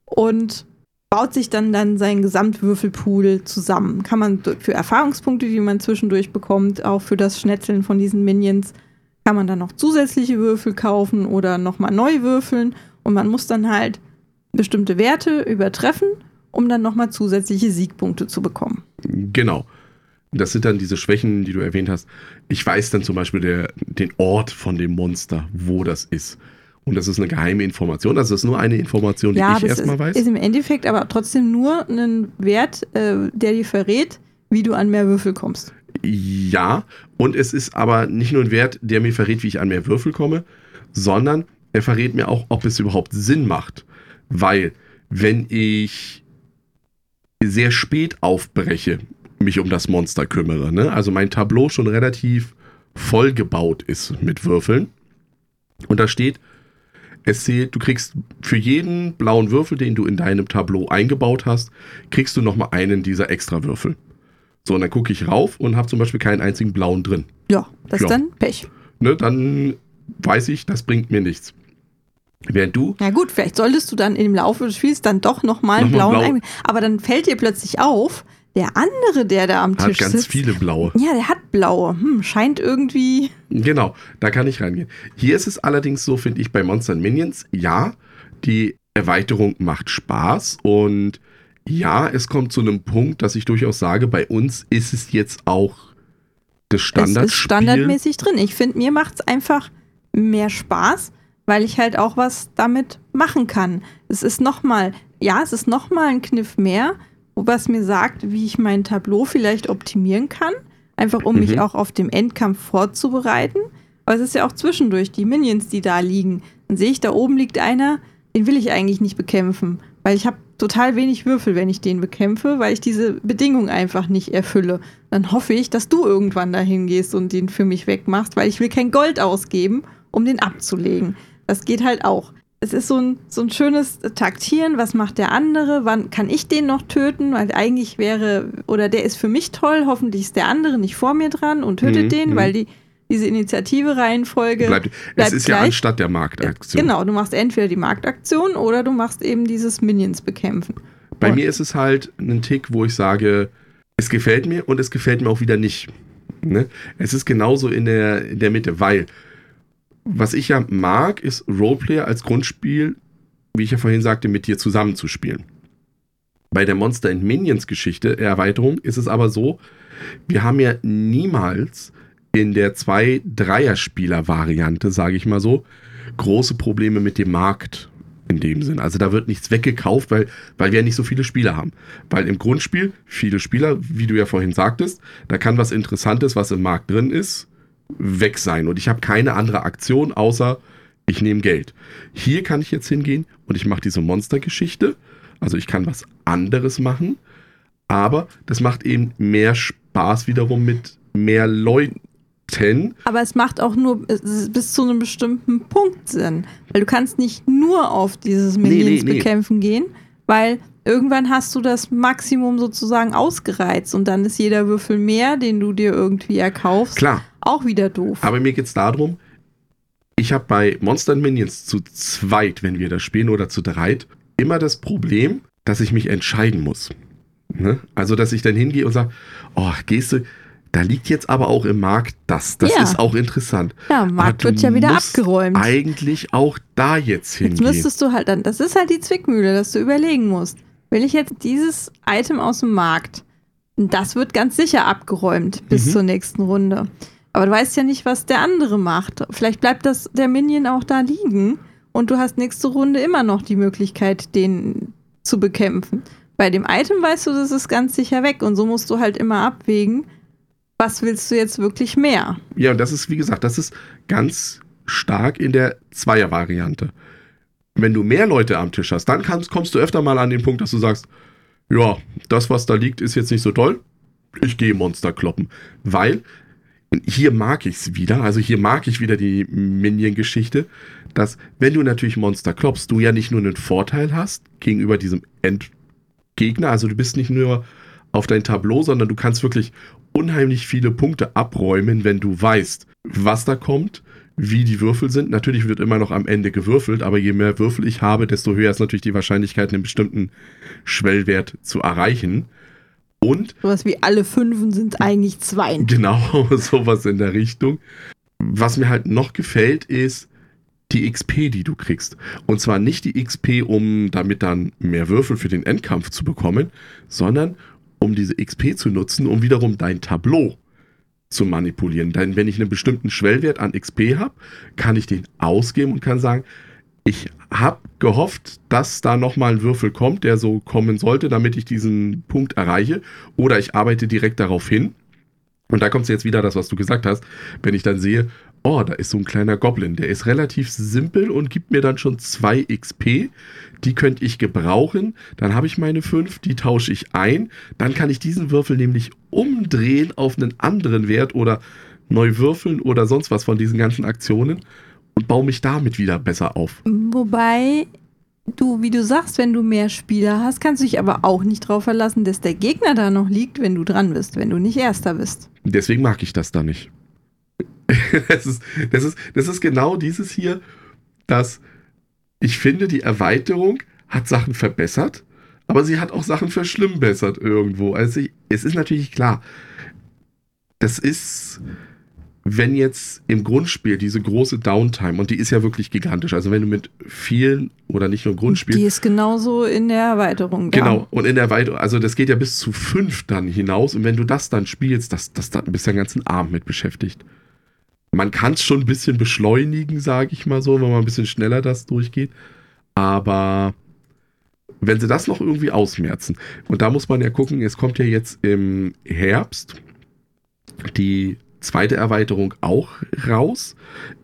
[SPEAKER 1] und baut sich dann, dann seinen Gesamtwürfelpool zusammen. Kann man für Erfahrungspunkte, die man zwischendurch bekommt, auch für das Schnetzeln von diesen Minions, kann man dann noch zusätzliche Würfel kaufen oder nochmal neu würfeln. Und man muss dann halt bestimmte Werte übertreffen, um dann nochmal zusätzliche Siegpunkte zu bekommen.
[SPEAKER 2] Genau. Das sind dann diese Schwächen, die du erwähnt hast. Ich weiß dann zum Beispiel der, den Ort von dem Monster, wo das ist. Und das ist eine geheime Information. Das ist nur eine Information, die ja, ich erstmal weiß.
[SPEAKER 1] Ist im Endeffekt aber trotzdem nur ein Wert, äh, der dir verrät, wie du an mehr Würfel kommst.
[SPEAKER 2] Ja, und es ist aber nicht nur ein Wert, der mir verrät, wie ich an mehr Würfel komme, sondern er verrät mir auch, ob es überhaupt Sinn macht. Weil, wenn ich sehr spät aufbreche, mich um das Monster kümmere, ne? also mein Tableau schon relativ voll gebaut ist mit Würfeln, und da steht, es zählt, du kriegst für jeden blauen Würfel, den du in deinem Tableau eingebaut hast, kriegst du nochmal einen dieser Extrawürfel. So, und dann gucke ich rauf und habe zum Beispiel keinen einzigen blauen drin.
[SPEAKER 1] Ja, das ja. ist dann Pech.
[SPEAKER 2] Ne, dann weiß ich, das bringt mir nichts. Während du.
[SPEAKER 1] Na gut, vielleicht solltest du dann im Laufe des Spiels dann doch nochmal einen blauen blau. Aber dann fällt dir plötzlich auf, der andere, der da am Tisch
[SPEAKER 2] sitzt. Hat ganz viele blaue.
[SPEAKER 1] Ja, der hat blaue. Hm, scheint irgendwie.
[SPEAKER 2] Genau, da kann ich reingehen. Hier ist es allerdings so, finde ich, bei Monster Minions, ja, die Erweiterung macht Spaß und ja, es kommt zu einem Punkt, dass ich durchaus sage, bei uns ist es jetzt auch das Standardspiel. Es ist
[SPEAKER 1] standardmäßig drin. Ich finde, mir macht es einfach mehr Spaß, weil ich halt auch was damit machen kann. Es ist nochmal, ja, es ist nochmal ein Kniff mehr, was mir sagt, wie ich mein Tableau vielleicht optimieren kann. Einfach um mhm. mich auch auf dem Endkampf vorzubereiten. Aber es ist ja auch zwischendurch die Minions, die da liegen. Dann sehe ich, da oben liegt einer, den will ich eigentlich nicht bekämpfen. Weil ich habe total wenig Würfel, wenn ich den bekämpfe, weil ich diese Bedingung einfach nicht erfülle. Dann hoffe ich, dass du irgendwann dahin gehst und den für mich wegmachst, weil ich will kein Gold ausgeben, um den abzulegen. Das geht halt auch es ist so ein, so ein schönes Taktieren, was macht der andere, wann kann ich den noch töten, weil eigentlich wäre, oder der ist für mich toll, hoffentlich ist der andere nicht vor mir dran und tötet mhm, den, mhm. weil die, diese Initiative-Reihenfolge
[SPEAKER 2] bleibt, bleibt. Es ist gleich. ja anstatt der Marktaktion.
[SPEAKER 1] Genau, du machst entweder die Marktaktion oder du machst eben dieses Minions bekämpfen.
[SPEAKER 2] Bei und mir ist es halt ein Tick, wo ich sage, es gefällt mir und es gefällt mir auch wieder nicht. Ne? Es ist genauso in der, in der Mitte, weil was ich ja mag, ist Roleplayer als Grundspiel, wie ich ja vorhin sagte, mit dir zusammenzuspielen. Bei der Monster and Minions Geschichte, Erweiterung, ist es aber so, wir haben ja niemals in der 2-Dreier-Spieler-Variante, sage ich mal so, große Probleme mit dem Markt in dem Sinn. Also da wird nichts weggekauft, weil, weil wir ja nicht so viele Spieler haben. Weil im Grundspiel viele Spieler, wie du ja vorhin sagtest, da kann was Interessantes, was im Markt drin ist, weg sein und ich habe keine andere Aktion außer ich nehme Geld. Hier kann ich jetzt hingehen und ich mache diese Monstergeschichte. Also ich kann was anderes machen, aber das macht eben mehr Spaß wiederum mit mehr Leuten.
[SPEAKER 1] Aber es macht auch nur bis zu einem bestimmten Punkt Sinn. Weil du kannst nicht nur auf dieses Minions nee, nee, nee. bekämpfen gehen, weil irgendwann hast du das Maximum sozusagen ausgereizt und dann ist jeder Würfel mehr, den du dir irgendwie erkaufst,
[SPEAKER 2] Klar.
[SPEAKER 1] auch wieder doof.
[SPEAKER 2] Aber mir geht es darum, ich habe bei Monster Minions zu zweit, wenn wir das spielen, oder zu dreit, immer das Problem, dass ich mich entscheiden muss. Ne? Also, dass ich dann hingehe und sage, oh, gehst du, da liegt jetzt aber auch im Markt das. Das ja. ist auch interessant.
[SPEAKER 1] Ja, Markt wird ja wieder abgeräumt.
[SPEAKER 2] Eigentlich auch da jetzt hingehen.
[SPEAKER 1] Jetzt müsstest du halt dann, das ist halt die Zwickmühle, dass du überlegen musst. Will ich jetzt dieses Item aus dem Markt? Das wird ganz sicher abgeräumt bis mhm. zur nächsten Runde. Aber du weißt ja nicht, was der andere macht. Vielleicht bleibt das der Minion auch da liegen und du hast nächste Runde immer noch die Möglichkeit, den zu bekämpfen. Bei dem Item weißt du, das ist ganz sicher weg und so musst du halt immer abwägen, was willst du jetzt wirklich mehr?
[SPEAKER 2] Ja, und das ist, wie gesagt, das ist ganz stark in der Zweier-Variante. Wenn du mehr Leute am Tisch hast, dann kannst, kommst du öfter mal an den Punkt, dass du sagst, ja, das, was da liegt, ist jetzt nicht so toll. Ich gehe Monster kloppen. Weil hier mag ich es wieder, also hier mag ich wieder die Minion-Geschichte, dass wenn du natürlich Monster kloppst, du ja nicht nur einen Vorteil hast gegenüber diesem Endgegner, also du bist nicht nur auf dein Tableau, sondern du kannst wirklich unheimlich viele Punkte abräumen, wenn du weißt, was da kommt, wie die Würfel sind. Natürlich wird immer noch am Ende gewürfelt, aber je mehr Würfel ich habe, desto höher ist natürlich die Wahrscheinlichkeit, einen bestimmten Schwellwert zu erreichen. Und.
[SPEAKER 1] Sowas wie alle Fünfen sind eigentlich zwei.
[SPEAKER 2] Genau, sowas in der Richtung. Was mir halt noch gefällt, ist die XP, die du kriegst. Und zwar nicht die XP, um damit dann mehr Würfel für den Endkampf zu bekommen, sondern um diese XP zu nutzen, um wiederum dein Tableau zu manipulieren. Denn wenn ich einen bestimmten Schwellwert an XP habe, kann ich den ausgeben und kann sagen, ich habe gehofft, dass da nochmal ein Würfel kommt, der so kommen sollte, damit ich diesen Punkt erreiche. Oder ich arbeite direkt darauf hin. Und da kommt jetzt wieder das, was du gesagt hast. Wenn ich dann sehe, oh, da ist so ein kleiner Goblin, der ist relativ simpel und gibt mir dann schon zwei XP. Die könnte ich gebrauchen. Dann habe ich meine fünf, die tausche ich ein. Dann kann ich diesen Würfel nämlich umdrehen auf einen anderen Wert oder neu würfeln oder sonst was von diesen ganzen Aktionen und baue mich damit wieder besser auf.
[SPEAKER 1] Wobei du, wie du sagst, wenn du mehr Spieler hast, kannst du dich aber auch nicht darauf verlassen, dass der Gegner da noch liegt, wenn du dran bist, wenn du nicht Erster bist.
[SPEAKER 2] Deswegen mag ich das da nicht. das, ist, das, ist, das ist genau dieses hier, dass ich finde, die Erweiterung hat Sachen verbessert, aber sie hat auch Sachen verschlimmbessert irgendwo. Also ich, es ist natürlich klar, das ist wenn jetzt im Grundspiel diese große Downtime, und die ist ja wirklich gigantisch, also wenn du mit vielen oder nicht nur Grundspiel.
[SPEAKER 1] Die ist genauso in der Erweiterung.
[SPEAKER 2] Da. Genau, und in der Erweiterung, also das geht ja bis zu fünf dann hinaus, und wenn du das dann spielst, das, das, da bist du den ganzen Abend mit beschäftigt. Man kann es schon ein bisschen beschleunigen, sage ich mal so, wenn man ein bisschen schneller das durchgeht, aber wenn sie das noch irgendwie ausmerzen, und da muss man ja gucken, es kommt ja jetzt im Herbst die zweite Erweiterung auch raus.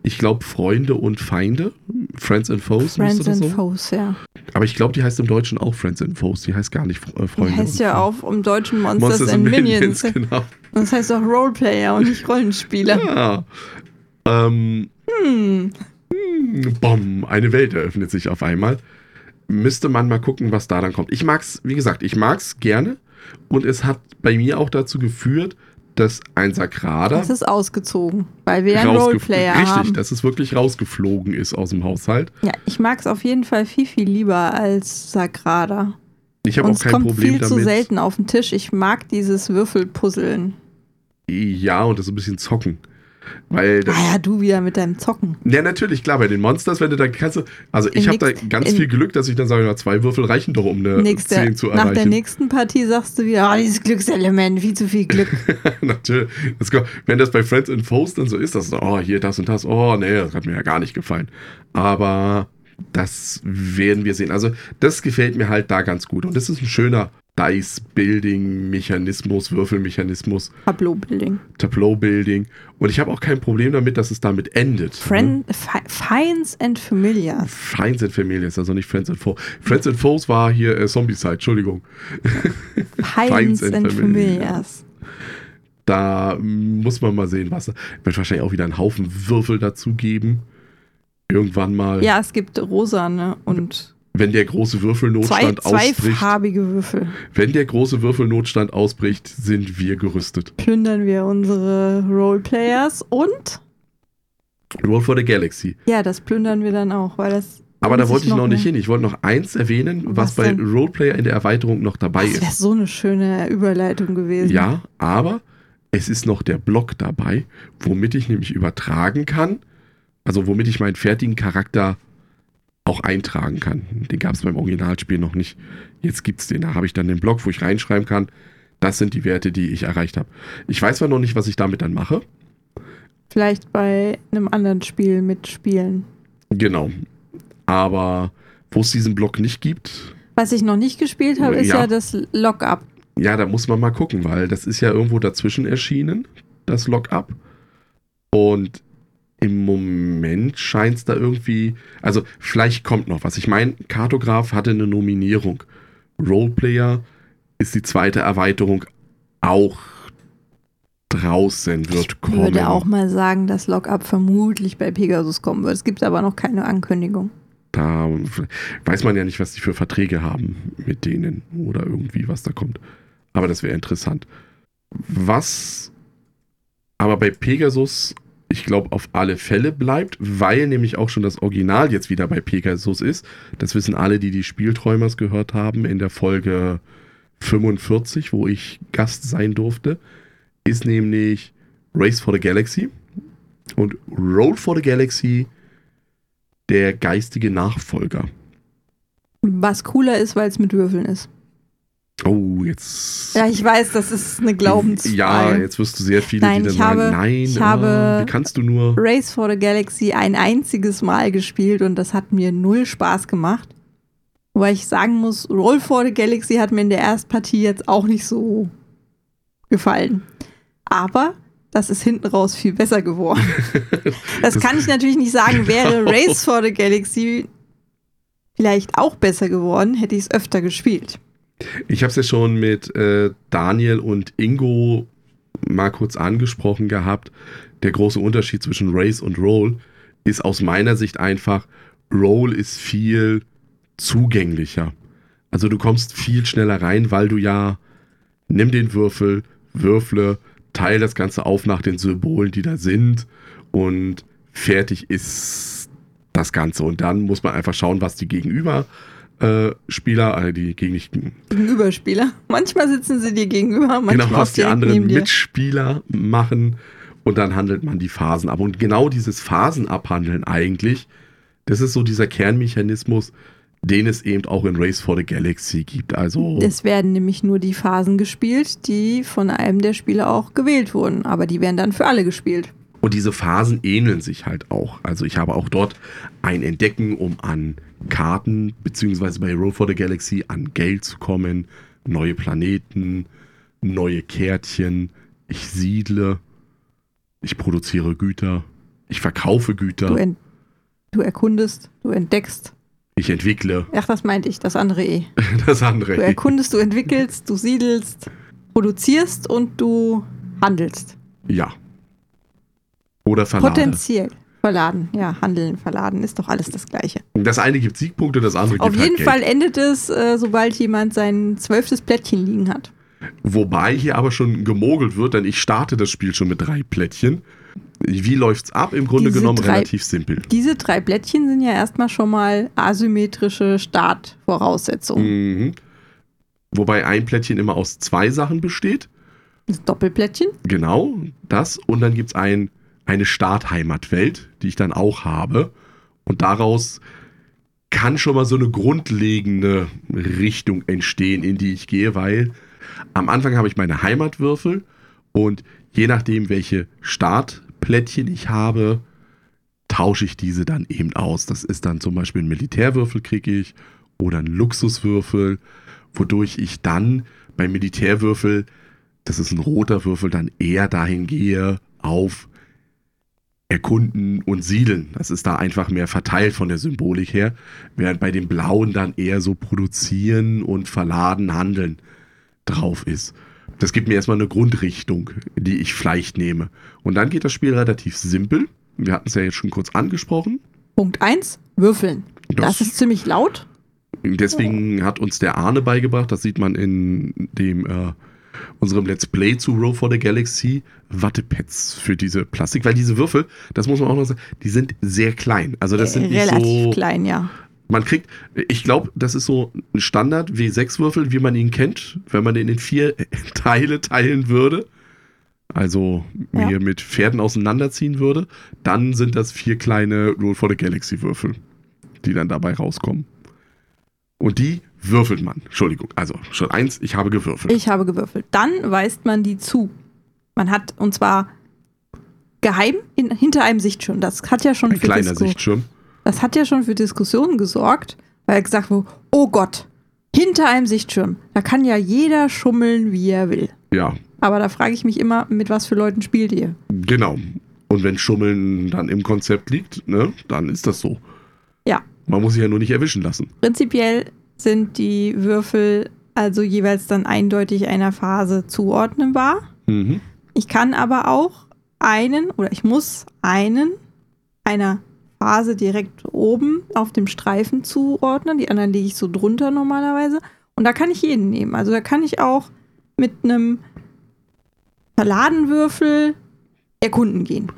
[SPEAKER 2] Ich glaube Freunde und Feinde, Friends and Foes.
[SPEAKER 1] Friends and so. Foes, ja.
[SPEAKER 2] Aber ich glaube, die heißt im Deutschen auch Friends and Foes. Die heißt gar nicht äh, Freunde.
[SPEAKER 1] Die heißt ja auch im Deutschen Monsters, Monsters and, Minions. Minions. Genau. Das heißt auch Roleplayer und nicht Rollenspieler.
[SPEAKER 2] Ja. Ähm, hm. hm. Bom, eine Welt eröffnet sich auf einmal. Müsste man mal gucken, was da dann kommt. Ich mag's, wie gesagt, ich mag's gerne. Und es hat bei mir auch dazu geführt, dass ein Sakrada.
[SPEAKER 1] Das ist ausgezogen, weil wir einen Roleplayer
[SPEAKER 2] richtig,
[SPEAKER 1] haben.
[SPEAKER 2] Richtig, dass es wirklich rausgeflogen ist aus dem Haushalt.
[SPEAKER 1] Ja, ich mag es auf jeden Fall viel, viel lieber als Sakrada.
[SPEAKER 2] Ich habe auch kein
[SPEAKER 1] kommt
[SPEAKER 2] Problem
[SPEAKER 1] viel
[SPEAKER 2] damit.
[SPEAKER 1] zu selten auf den Tisch. Ich mag dieses Würfelpuzzeln.
[SPEAKER 2] Ja, und das ein bisschen zocken. Weil das,
[SPEAKER 1] ah ja, du wieder mit deinem Zocken.
[SPEAKER 2] Ja, natürlich, klar, bei den Monsters, wenn du da kannst du, also ich habe da ganz viel Glück, dass ich dann sage, zwei Würfel reichen doch, um eine nächste, 10 zu erreichen.
[SPEAKER 1] Nach der nächsten Partie sagst du wieder, oh, dieses Glückselement, viel zu viel Glück.
[SPEAKER 2] natürlich. Das, wenn das bei Friends and Foes dann so ist, das so, oh, hier das und das, oh, nee, das hat mir ja gar nicht gefallen. Aber das werden wir sehen. Also, das gefällt mir halt da ganz gut. Und das ist ein schöner Dice-Building-Mechanismus, Würfelmechanismus.
[SPEAKER 1] Tableau-Building.
[SPEAKER 2] Tableau-Building. Und ich habe auch kein Problem damit, dass es damit endet.
[SPEAKER 1] Friend, ne? Finds and Familiars.
[SPEAKER 2] Finds and Familiars, also nicht Friends and Foes. Friends and Foes war hier äh, Zombie-Side, Entschuldigung.
[SPEAKER 1] Finds and, and Familiars.
[SPEAKER 2] Da muss man mal sehen, was. Wird wahrscheinlich auch wieder einen Haufen Würfel dazu geben. Irgendwann mal.
[SPEAKER 1] Ja, es gibt rosane und
[SPEAKER 2] Wenn der große Würfelnotstand
[SPEAKER 1] zwei,
[SPEAKER 2] ausbricht.
[SPEAKER 1] zweifarbige Würfel.
[SPEAKER 2] Wenn der große Würfelnotstand ausbricht, sind wir gerüstet.
[SPEAKER 1] Plündern wir unsere Roleplayers und
[SPEAKER 2] Roll for the Galaxy.
[SPEAKER 1] ja, das plündern wir dann auch, weil das.
[SPEAKER 2] Aber da wollte ich noch nicht
[SPEAKER 1] mehr.
[SPEAKER 2] hin. Ich wollte noch eins erwähnen, was,
[SPEAKER 1] Was
[SPEAKER 2] bei? Roleplayer in der Erweiterung noch dabei
[SPEAKER 1] Das wäre
[SPEAKER 2] ist.
[SPEAKER 1] so eine schöne Überleitung gewesen.
[SPEAKER 2] Ja, aber es ist noch der Block dabei, womit ich nämlich übertragen kann, also womit ich meinen fertigen Charakter auch eintragen kann. Den gab es beim Originalspiel noch nicht. Jetzt gibt es den. Da habe ich dann den Block, wo ich reinschreiben kann, das sind die Werte, die ich erreicht habe. Ich weiß zwar noch nicht, was ich damit dann mache.
[SPEAKER 1] Vielleicht bei einem anderen Spiel mitspielen.
[SPEAKER 2] Genau. Aber wo es diesen Block nicht gibt,
[SPEAKER 1] Was ich noch nicht gespielt habe, ist
[SPEAKER 2] Ja.
[SPEAKER 1] ja, das Lockup.
[SPEAKER 2] Ja, da muss man mal gucken, weil das ist ja irgendwo dazwischen erschienen, das Lockup. Und im Moment scheint es da irgendwie, also vielleicht kommt noch was. Ich meine, Kartograf hatte eine Nominierung. Roleplayer ist die zweite Erweiterung auch draußen wird
[SPEAKER 1] Ich
[SPEAKER 2] kommen.
[SPEAKER 1] würde auch mal sagen, dass Lockup vermutlich bei Pegasus kommen wird. Es gibt aber noch keine Ankündigung.
[SPEAKER 2] Da weiß man ja nicht, was die für Verträge haben mit denen oder irgendwie, was da kommt. Aber das wäre interessant. Was aber bei Pegasus, ich glaube, auf alle Fälle bleibt, weil nämlich auch schon das Original jetzt wieder bei Pegasus ist. Das wissen alle, die die Spielträumers gehört haben in der Folge 45, wo ich Gast sein durfte, ist nämlich Race for the Galaxy und Roll for the Galaxy der geistige Nachfolger.
[SPEAKER 1] Was cooler ist, weil es mit Würfeln ist.
[SPEAKER 2] Oh, jetzt.
[SPEAKER 1] Ja, ich weiß, das ist eine Glaubensfrage.
[SPEAKER 2] Ja, jetzt wirst du sehr viele,
[SPEAKER 1] Nein,
[SPEAKER 2] die dann
[SPEAKER 1] ich
[SPEAKER 2] sagen,
[SPEAKER 1] habe-
[SPEAKER 2] nein,
[SPEAKER 1] ich
[SPEAKER 2] ah,
[SPEAKER 1] habe-
[SPEAKER 2] wie kannst du nur.
[SPEAKER 1] Race for the Galaxy ein einziges Mal gespielt und das hat mir null Spaß gemacht. Wobei ich sagen muss, Roll for the Galaxy hat mir in der Erstpartie jetzt auch nicht so gefallen. Aber das ist hinten raus viel besser geworden. Das,
[SPEAKER 2] Das-
[SPEAKER 1] kann ich natürlich nicht sagen, wäre
[SPEAKER 2] Genau.
[SPEAKER 1] Race for the Galaxy vielleicht auch besser geworden, hätte ich es öfter gespielt.
[SPEAKER 2] Ich habe es ja schon mit äh, Daniel und Ingo mal kurz angesprochen gehabt. Der große Unterschied zwischen Race und Roll ist aus meiner Sicht einfach, Roll ist viel zugänglicher. Also du kommst viel schneller rein, weil du ja, nimm den Würfel, würfle, teile das Ganze auf nach den Symbolen, die da sind und fertig ist das Ganze. Und dann muss man einfach schauen, was die Gegenüber äh, Spieler, die gegen dich,
[SPEAKER 1] Gegenüberspieler. Manchmal sitzen sie dir gegenüber, manchmal
[SPEAKER 2] genau, was die anderen. Mitspieler machen und dann handelt man die Phasen ab. Und genau dieses Phasenabhandeln eigentlich, das ist so dieser Kernmechanismus, den es eben auch in Race for the Galaxy gibt. Also
[SPEAKER 1] Es werden nämlich nur die Phasen gespielt, die von einem der Spieler auch gewählt wurden. Aber die werden dann für alle gespielt.
[SPEAKER 2] Und diese Phasen ähneln sich halt auch. Also ich habe auch dort ein Entdecken, um an Karten, beziehungsweise bei Roll for the Galaxy an Geld zu kommen, neue Planeten, neue Kärtchen. Ich siedle, ich produziere Güter, ich verkaufe
[SPEAKER 1] Du,
[SPEAKER 2] Güter,
[SPEAKER 1] ent du erkundest, du entdeckst.
[SPEAKER 2] ich entwickle
[SPEAKER 1] Ach, das meinte ich, das andere eh.
[SPEAKER 2] das
[SPEAKER 1] Du
[SPEAKER 2] andere.
[SPEAKER 1] erkundest, du entwickelst, du siedelst, produzierst und du handelst.
[SPEAKER 2] Ja. Oder verlade.
[SPEAKER 1] Potenziell. Verladen, ja, handeln, verladen ist doch alles das Gleiche.
[SPEAKER 2] Das eine gibt Siegpunkte, das andere gibt
[SPEAKER 1] Auf
[SPEAKER 2] halt
[SPEAKER 1] jeden
[SPEAKER 2] Geld.
[SPEAKER 1] Fall endet es, äh, sobald jemand sein zwölftes Plättchen liegen hat.
[SPEAKER 2] Wobei hier aber schon gemogelt wird, denn ich starte das Spiel schon mit drei Plättchen. Wie läuft's ab? Im Grunde
[SPEAKER 1] Diese
[SPEAKER 2] genommen
[SPEAKER 1] drei-
[SPEAKER 2] relativ simpel.
[SPEAKER 1] Diese drei Plättchen sind ja erstmal schon mal asymmetrische Startvoraussetzungen.
[SPEAKER 2] Mhm. Wobei ein Plättchen immer aus zwei Sachen besteht.
[SPEAKER 1] Das Doppelplättchen.
[SPEAKER 2] Genau, das. Und dann gibt's ein, eine Startheimatwelt, die ich dann auch habe. Und daraus kann schon mal so eine grundlegende Richtung entstehen, in die ich gehe, weil am Anfang habe ich meine Heimatwürfel und je nachdem, welche Startplättchen ich habe, tausche ich diese dann eben aus. Das ist dann zum Beispiel ein Militärwürfel kriege ich oder ein Luxuswürfel, wodurch ich dann beim Militärwürfel, das ist ein roter Würfel, dann eher dahin gehe auf Erkunden und Siedeln. Das ist da einfach mehr verteilt von der Symbolik her, während bei dem blauen dann eher so produzieren und verladen, handeln drauf ist. Das gibt mir erstmal eine Grundrichtung, die ich vielleicht nehme. Und dann geht das Spiel relativ simpel. Wir hatten es ja jetzt schon kurz angesprochen.
[SPEAKER 1] Punkt 1, würfeln. Das,
[SPEAKER 2] Das-
[SPEAKER 1] ist ziemlich laut.
[SPEAKER 2] Deswegen hat uns der Arne beigebracht, das sieht man in dem äh, unserem Let's Play zu Row for the Galaxy, Wattepads für diese Plastik, weil diese Würfel, das muss man auch noch sagen, die sind sehr klein. Also das sind
[SPEAKER 1] Äh,
[SPEAKER 2] nicht
[SPEAKER 1] relativ
[SPEAKER 2] so,
[SPEAKER 1] klein, ja.
[SPEAKER 2] man kriegt, ich glaube, das ist so ein Standard W6-Würfel, wie man ihn kennt, wenn man den in vier Teile teilen würde. Also
[SPEAKER 1] Ja.
[SPEAKER 2] mir mit Pferden auseinanderziehen würde, dann sind das vier kleine Roll for the Galaxy Würfel, die dann dabei rauskommen. Und die würfelt man. Entschuldigung, also schon eins, ich habe gewürfelt.
[SPEAKER 1] Ich habe gewürfelt. Dann weist man die zu. Man hat, und zwar geheim in, hinter einem Sichtschirm. Das hat ja schon
[SPEAKER 2] Ein
[SPEAKER 1] für
[SPEAKER 2] kleiner
[SPEAKER 1] Disku-
[SPEAKER 2] Sichtschirm.
[SPEAKER 1] Das hat ja schon für Diskussionen gesorgt, weil gesagt wurde, oh Gott, hinter einem Sichtschirm. Da kann ja jeder schummeln, wie er will.
[SPEAKER 2] Ja,
[SPEAKER 1] Aber da frage ich mich immer, mit was für Leuten spielt ihr?
[SPEAKER 2] genau. Und wenn Schummeln dann im Konzept liegt, ne, dann ist das so.
[SPEAKER 1] Ja.
[SPEAKER 2] Man muss sich ja nur nicht erwischen lassen.
[SPEAKER 1] Prinzipiell sind die Würfel also jeweils dann eindeutig einer Phase zuordnenbar.
[SPEAKER 2] Mhm.
[SPEAKER 1] Ich kann aber auch einen oder ich muss einen einer Phase direkt oben auf dem Streifen zuordnen. Die anderen lege ich so drunter normalerweise. Und da kann ich jeden nehmen. Also da kann ich auch mit einem Verladenwürfel erkunden gehen.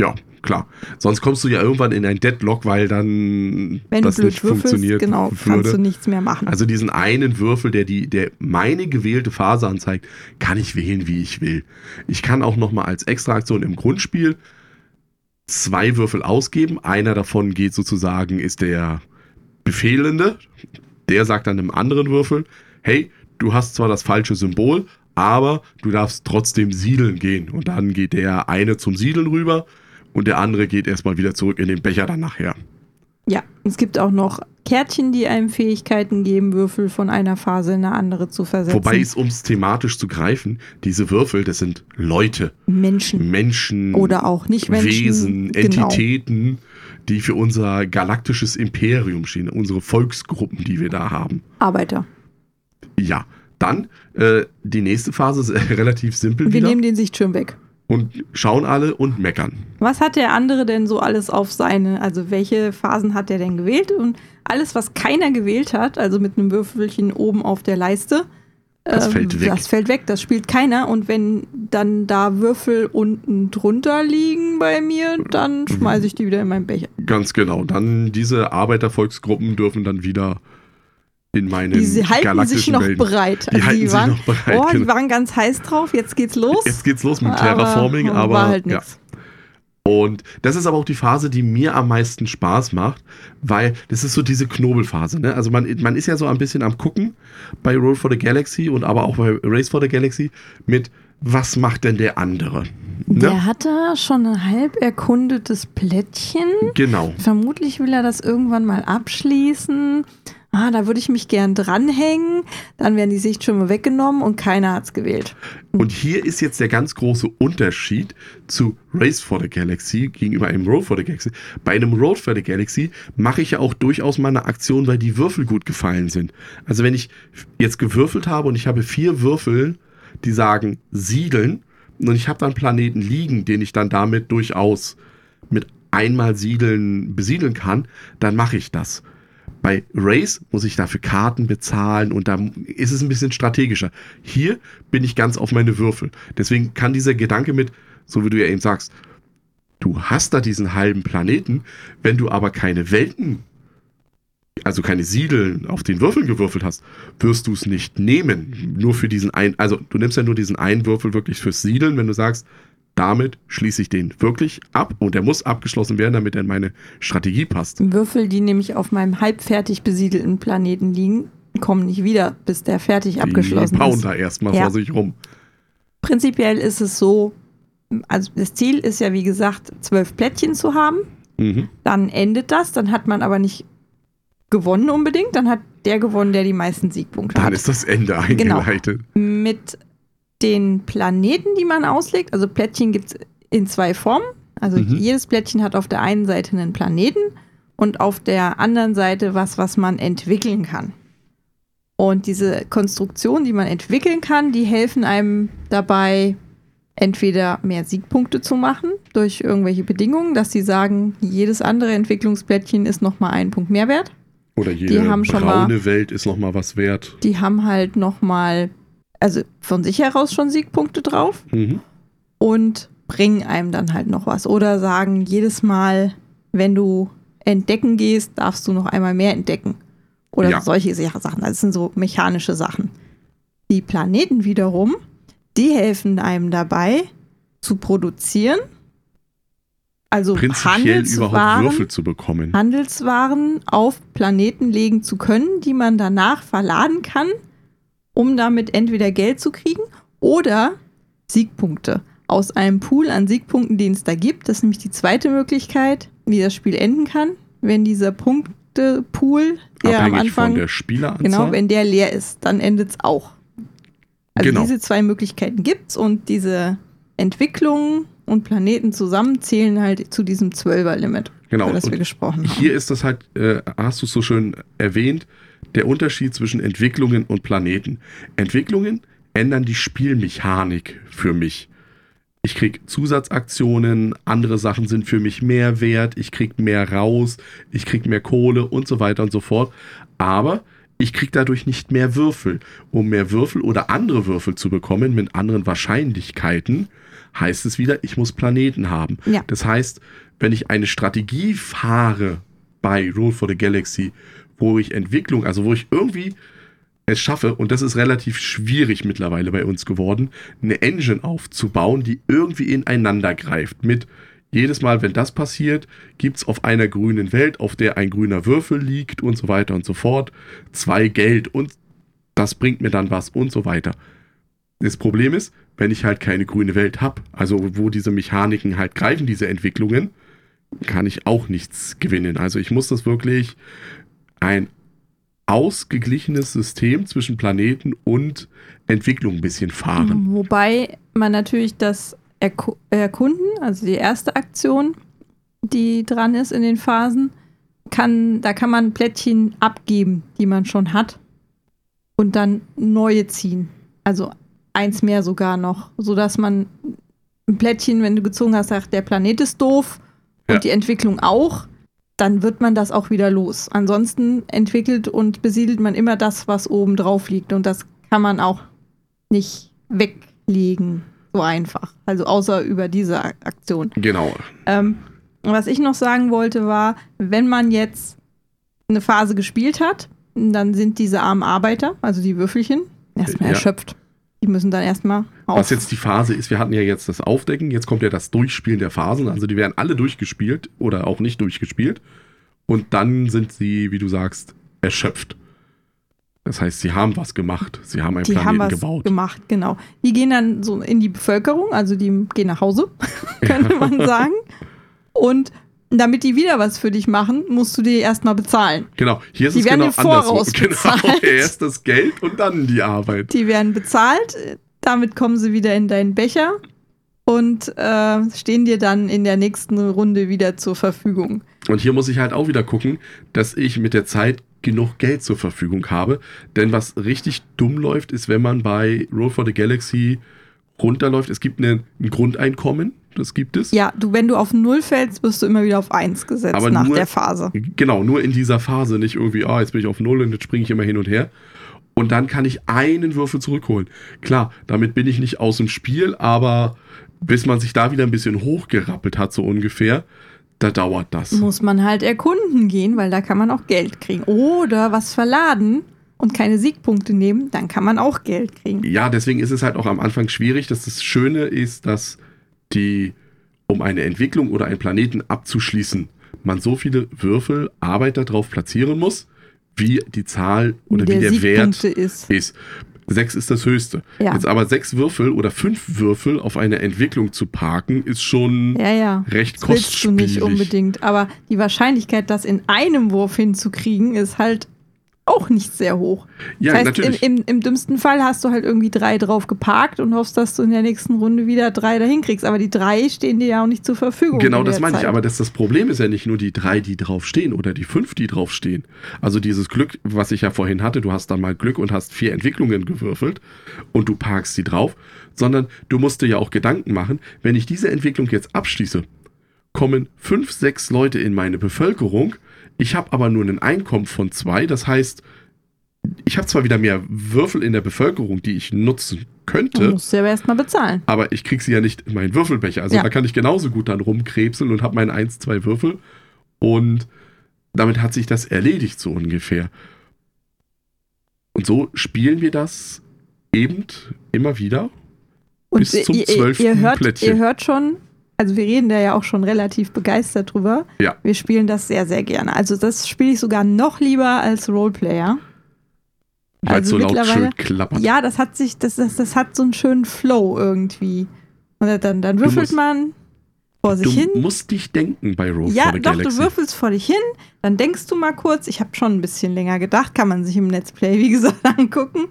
[SPEAKER 2] Ja, klar. Sonst kommst du ja irgendwann in ein Deadlock, weil dann
[SPEAKER 1] Wenn
[SPEAKER 2] das
[SPEAKER 1] du blöd
[SPEAKER 2] nicht
[SPEAKER 1] würfelst,
[SPEAKER 2] funktioniert
[SPEAKER 1] genau, kannst
[SPEAKER 2] würde.
[SPEAKER 1] du nichts mehr machen.
[SPEAKER 2] Also diesen einen Würfel, der die, der meine gewählte Phase anzeigt, kann ich wählen, wie ich will. Ich kann auch noch mal als Extraaktion im Grundspiel zwei Würfel ausgeben. Einer davon geht sozusagen, ist der Befehlende. Der sagt dann einem anderen Würfel, hey, du hast zwar das falsche Symbol, aber du darfst trotzdem siedeln gehen. Und dann geht der eine zum Siedeln rüber und der andere geht erstmal wieder zurück in den Becher dann nachher.
[SPEAKER 1] Ja, es gibt auch noch Kärtchen, die einem Fähigkeiten geben, Würfel von einer Phase in eine andere zu versetzen.
[SPEAKER 2] Wobei es, um es thematisch zu greifen, diese Würfel, das sind Leute,
[SPEAKER 1] Menschen
[SPEAKER 2] Menschen,
[SPEAKER 1] oder auch nicht Menschen.
[SPEAKER 2] Wesen,
[SPEAKER 1] genau.
[SPEAKER 2] Entitäten, die für unser galaktisches Imperium stehen, unsere Volksgruppen, die wir da haben.
[SPEAKER 1] Arbeiter.
[SPEAKER 2] Ja, dann äh, die nächste Phase ist relativ simpel
[SPEAKER 1] Wir
[SPEAKER 2] wieder
[SPEAKER 1] nehmen den Sichtschirm weg.
[SPEAKER 2] Und schauen alle und meckern.
[SPEAKER 1] Was hat der andere denn so alles auf seine, also welche Phasen hat der denn gewählt? Und alles, was keiner gewählt hat, also mit einem Würfelchen oben auf der Leiste, ähm,
[SPEAKER 2] Das fällt weg.
[SPEAKER 1] Das fällt weg, das spielt keiner. Und wenn dann da Würfel unten drunter liegen bei mir, dann schmeiße ich die wieder in meinen Becher.
[SPEAKER 2] Ganz genau. Dann diese Arbeitervolksgruppen dürfen dann wieder in meinen
[SPEAKER 1] Die halten sich
[SPEAKER 2] galaktischen
[SPEAKER 1] noch
[SPEAKER 2] Welten.
[SPEAKER 1] bereit.
[SPEAKER 2] Die halten sich
[SPEAKER 1] waren,
[SPEAKER 2] noch bereit,
[SPEAKER 1] Oh, die
[SPEAKER 2] genau.
[SPEAKER 1] waren ganz heiß drauf. Jetzt geht's los.
[SPEAKER 2] Jetzt geht's los mit Terraforming, aber,
[SPEAKER 1] war halt
[SPEAKER 2] ja. Und das ist aber auch die Phase, die mir am meisten Spaß macht, weil das ist so diese Knobelphase. Ne? Also man, man ist ja so ein bisschen am gucken bei Roll for the Galaxy und aber auch bei Race for the Galaxy mit, was macht denn der andere? Ne?
[SPEAKER 1] Der hat da schon ein halb erkundetes Plättchen.
[SPEAKER 2] Genau.
[SPEAKER 1] Vermutlich will er das irgendwann mal abschließen. Ah, da würde ich mich gern dranhängen. Dann werden die Sichtschirme weggenommen und keiner hat's gewählt.
[SPEAKER 2] Und hier ist jetzt der ganz große Unterschied zu Race for the Galaxy gegenüber einem Road for the Galaxy. Bei einem Road for the Galaxy mache ich ja auch durchaus mal eine Aktion, weil die Würfel gut gefallen sind. Also wenn ich jetzt gewürfelt habe und ich habe vier Würfel, die sagen siedeln und ich habe dann Planeten liegen, den ich dann damit durchaus mit einmal siedeln besiedeln kann, dann mache ich das. Bei Race muss ich dafür Karten bezahlen und da ist es ein bisschen strategischer. Hier bin ich ganz auf meine Würfel. Deswegen kann dieser Gedanke mit, so wie du ja eben sagst, du hast da diesen halben Planeten, wenn du aber keine Welten, also keine Siedeln auf den Würfeln gewürfelt hast, wirst du es nicht nehmen. Nur für diesen einen, also du nimmst ja nur diesen einen Würfel wirklich fürs Siedeln, wenn du sagst, damit schließe ich den wirklich ab und der muss abgeschlossen werden, damit er in meine Strategie passt.
[SPEAKER 1] Würfel, die nämlich auf meinem halbfertig besiedelten Planeten liegen, kommen nicht wieder, bis der fertig abgeschlossen
[SPEAKER 2] die bauen
[SPEAKER 1] ist.
[SPEAKER 2] da erstmal
[SPEAKER 1] Ja.
[SPEAKER 2] vor sich rum.
[SPEAKER 1] Prinzipiell ist es so, also das Ziel ist ja, wie gesagt, zwölf Plättchen zu haben.
[SPEAKER 2] Mhm.
[SPEAKER 1] Dann endet das, dann hat man aber nicht gewonnen unbedingt, dann hat der gewonnen, der die meisten Siegpunkte
[SPEAKER 2] Dann
[SPEAKER 1] hat.
[SPEAKER 2] ist das Ende
[SPEAKER 1] Genau.
[SPEAKER 2] eingeleitet.
[SPEAKER 1] Mit den Planeten, die man auslegt, also Plättchen gibt es in zwei Formen. Also
[SPEAKER 2] Mhm.
[SPEAKER 1] jedes Plättchen hat auf der einen Seite einen Planeten und auf der anderen Seite was, was man entwickeln kann. Und diese Konstruktionen, die man entwickeln kann, die helfen einem dabei, entweder mehr Siegpunkte zu machen durch irgendwelche Bedingungen, dass sie sagen, jedes andere Entwicklungsplättchen ist nochmal einen Punkt mehr wert.
[SPEAKER 2] Oder jede
[SPEAKER 1] haben schon
[SPEAKER 2] braune
[SPEAKER 1] mal-
[SPEAKER 2] Welt ist nochmal was wert.
[SPEAKER 1] Die haben halt nochmal, also von sich heraus schon Siegpunkte drauf
[SPEAKER 2] Mhm.
[SPEAKER 1] und bringen einem dann halt noch was. Oder sagen, jedes Mal, wenn du entdecken gehst, darfst du noch einmal mehr entdecken. Oder
[SPEAKER 2] Ja.
[SPEAKER 1] solche Sachen. Das sind so mechanische Sachen. Die Planeten wiederum, die helfen einem dabei zu produzieren. Also
[SPEAKER 2] Prinzipiell überhaupt
[SPEAKER 1] Handelswaren,
[SPEAKER 2] Würfel zu bekommen.
[SPEAKER 1] Handelswaren auf Planeten legen zu können, die man danach verladen kann, um damit entweder Geld zu kriegen oder Siegpunkte. Aus einem Pool an Siegpunkten, den es da gibt. Das ist nämlich die zweite Möglichkeit, wie das Spiel enden kann. Wenn dieser Punktepool, der am
[SPEAKER 2] Abhängig von
[SPEAKER 1] Anfang,
[SPEAKER 2] der Spieleranzahl.
[SPEAKER 1] genau, wenn der leer ist, dann endet es auch. Also
[SPEAKER 2] Genau.
[SPEAKER 1] diese zwei Möglichkeiten gibt es und diese Entwicklungen und Planeten zusammen zählen halt zu diesem Zwölfer-Limit,
[SPEAKER 2] Genau.
[SPEAKER 1] über das
[SPEAKER 2] Und
[SPEAKER 1] wir gesprochen haben.
[SPEAKER 2] Hier ist das halt, äh, hast du es so schön erwähnt, der Unterschied zwischen Entwicklungen und Planeten. Entwicklungen ändern die Spielmechanik für mich. Ich krieg Zusatzaktionen, andere Sachen sind für mich mehr wert, ich krieg mehr raus, ich krieg mehr Kohle und so weiter und so fort. Aber ich krieg dadurch nicht mehr Würfel. Um mehr Würfel oder andere Würfel zu bekommen mit anderen Wahrscheinlichkeiten, heißt es wieder, ich muss Planeten haben.
[SPEAKER 1] Ja.
[SPEAKER 2] Das heißt, wenn ich eine Strategie fahre bei Roll for the Galaxy, wo ich Entwicklung, also wo ich irgendwie es schaffe, und das ist relativ schwierig mittlerweile bei uns geworden, eine Engine aufzubauen, die irgendwie ineinander greift. Mit jedes Mal, wenn das passiert, gibt es auf einer grünen Welt, auf der ein grüner Würfel liegt und so weiter und so fort, zwei Geld und das bringt mir dann was und so weiter. Das Problem ist, wenn ich halt keine grüne Welt habe, also wo diese Mechaniken halt greifen, diese Entwicklungen, kann ich auch nichts gewinnen. Also ich muss das wirklich ein ausgeglichenes System zwischen Planeten und Entwicklung ein bisschen fahren.
[SPEAKER 1] Wobei man natürlich das Erku Erkunden, also die erste Aktion, die dran ist in den Phasen, kann, da kann man Plättchen abgeben, die man schon hat und dann neue ziehen. Also eins mehr sogar noch, sodass man ein Plättchen, wenn du gezogen hast, sagt, der Planet ist doof und
[SPEAKER 2] Ja.
[SPEAKER 1] die Entwicklung auch, dann wird man das auch wieder los. Ansonsten entwickelt und besiedelt man immer das, was oben drauf liegt und das kann man auch nicht weglegen, so einfach. Also außer über diese Ak- Aktion.
[SPEAKER 2] Genau.
[SPEAKER 1] Ähm, was ich noch sagen wollte, war, wenn man jetzt eine Phase gespielt hat, dann sind diese armen Arbeiter, also die Würfelchen, erstmal
[SPEAKER 2] Ja.
[SPEAKER 1] erschöpft. Die müssen dann erstmal auf.
[SPEAKER 2] Was jetzt die Phase ist, wir hatten ja jetzt das Aufdecken, jetzt kommt ja das Durchspielen der Phasen. Also die werden alle durchgespielt oder auch nicht durchgespielt. Und dann sind sie, wie du sagst, erschöpft. Das heißt, sie haben was gemacht. Sie haben einen
[SPEAKER 1] die haben
[SPEAKER 2] Planeten
[SPEAKER 1] was
[SPEAKER 2] gebaut.
[SPEAKER 1] gemacht, genau. Die gehen dann so in die Bevölkerung, also die gehen nach Hause, könnte man sagen. Und damit die wieder was für dich machen, musst du die erstmal bezahlen.
[SPEAKER 2] Genau, hier ist
[SPEAKER 1] Die
[SPEAKER 2] es
[SPEAKER 1] werden
[SPEAKER 2] genau andersrum. Genau, erst das Geld und dann die Arbeit.
[SPEAKER 1] Die werden bezahlt, damit kommen sie wieder in deinen Becher und äh, stehen dir dann in der nächsten Runde wieder zur Verfügung.
[SPEAKER 2] Und hier muss ich halt auch wieder gucken, dass ich mit der Zeit genug Geld zur Verfügung habe. Denn was richtig dumm läuft, ist, wenn man bei Roll for the Galaxy runterläuft. Es gibt eine, ein Grundeinkommen, das gibt es.
[SPEAKER 1] Ja, du, wenn du auf Null fällst, wirst du immer wieder auf Eins gesetzt
[SPEAKER 2] Aber
[SPEAKER 1] nach
[SPEAKER 2] nur-
[SPEAKER 1] der Phase.
[SPEAKER 2] Genau, nur in dieser Phase, nicht irgendwie, ah, jetzt bin ich auf Null und jetzt springe ich immer hin und her. Und dann kann ich einen Würfel zurückholen. Klar, damit bin ich nicht aus dem Spiel, aber bis man sich da wieder ein bisschen hochgerappelt hat, so ungefähr, da dauert das.
[SPEAKER 1] Muss man halt erkunden gehen, weil da kann man auch Geld kriegen. Oder was verladen und keine Siegpunkte nehmen, dann kann man auch Geld kriegen.
[SPEAKER 2] Ja, deswegen ist es halt auch am Anfang schwierig. Dass das Schöne ist, dass die, um eine Entwicklung oder einen Planeten abzuschließen, man so viele Würfel Arbeit darauf platzieren muss, wie die Zahl oder wie der Wert
[SPEAKER 1] ist.
[SPEAKER 2] ist. Sechs ist das höchste.
[SPEAKER 1] Ja.
[SPEAKER 2] Jetzt aber sechs Würfel oder fünf Würfel auf eine Entwicklung zu parken, ist schon
[SPEAKER 1] Ja, ja.
[SPEAKER 2] recht
[SPEAKER 1] Das willst du
[SPEAKER 2] kostspielig.
[SPEAKER 1] nicht unbedingt. Aber die Wahrscheinlichkeit, das in einem Wurf hinzukriegen, ist halt auch nicht sehr hoch.
[SPEAKER 2] Ja,
[SPEAKER 1] das heißt,
[SPEAKER 2] natürlich.
[SPEAKER 1] Im, im, im dümmsten Fall hast du halt irgendwie drei drauf geparkt und hoffst, dass du in der nächsten Runde wieder drei dahin kriegst. Aber die drei stehen dir ja auch nicht zur Verfügung.
[SPEAKER 2] Genau, das meine ich.
[SPEAKER 1] Zeit.
[SPEAKER 2] Aber das, das Problem ist ja nicht nur die drei, die drauf stehen oder die fünf, die drauf stehen. Also dieses Glück, was ich ja vorhin hatte, du hast dann mal Glück und hast vier Entwicklungen gewürfelt und du parkst sie drauf, sondern du musst dir ja auch Gedanken machen, wenn ich diese Entwicklung jetzt abschließe, kommen fünf, sechs Leute in meine Bevölkerung, ich habe aber nur ein Einkommen von zwei, das heißt, ich habe zwar wieder mehr Würfel in der Bevölkerung, die ich nutzen
[SPEAKER 1] Du
[SPEAKER 2] könnte,
[SPEAKER 1] musst du ja erstmal bezahlen.
[SPEAKER 2] aber ich krieg sie ja nicht in meinen Würfelbecher. Also
[SPEAKER 1] Ja.
[SPEAKER 2] da kann ich genauso gut dann rumkrebseln und habe meine 1, 2 Würfel. Und damit hat sich das erledigt, so ungefähr. Und so spielen wir das eben immer wieder.
[SPEAKER 1] Und
[SPEAKER 2] Bis zum
[SPEAKER 1] ihr, ihr,
[SPEAKER 2] 12.
[SPEAKER 1] ihr, hört,
[SPEAKER 2] Plättchen.
[SPEAKER 1] ihr hört schon, also wir reden da ja auch schon relativ begeistert drüber.
[SPEAKER 2] Ja.
[SPEAKER 1] Wir spielen das sehr, sehr gerne. Also das spiele ich sogar noch lieber als Roleplayer.
[SPEAKER 2] Weil
[SPEAKER 1] Also
[SPEAKER 2] so laut schön klappert.
[SPEAKER 1] Ja, das hat sich, das, das, das hat so einen schönen Flow irgendwie. Und dann, dann würfelt
[SPEAKER 2] musst-
[SPEAKER 1] man vor sich
[SPEAKER 2] du
[SPEAKER 1] hin.
[SPEAKER 2] musst dich denken bei Roll
[SPEAKER 1] Ja,
[SPEAKER 2] for the
[SPEAKER 1] doch,
[SPEAKER 2] Galaxy.
[SPEAKER 1] du würfelst vor dich hin, dann denkst du mal kurz, ich habe schon ein bisschen länger gedacht, kann man sich im Let's Play, wie gesagt, angucken.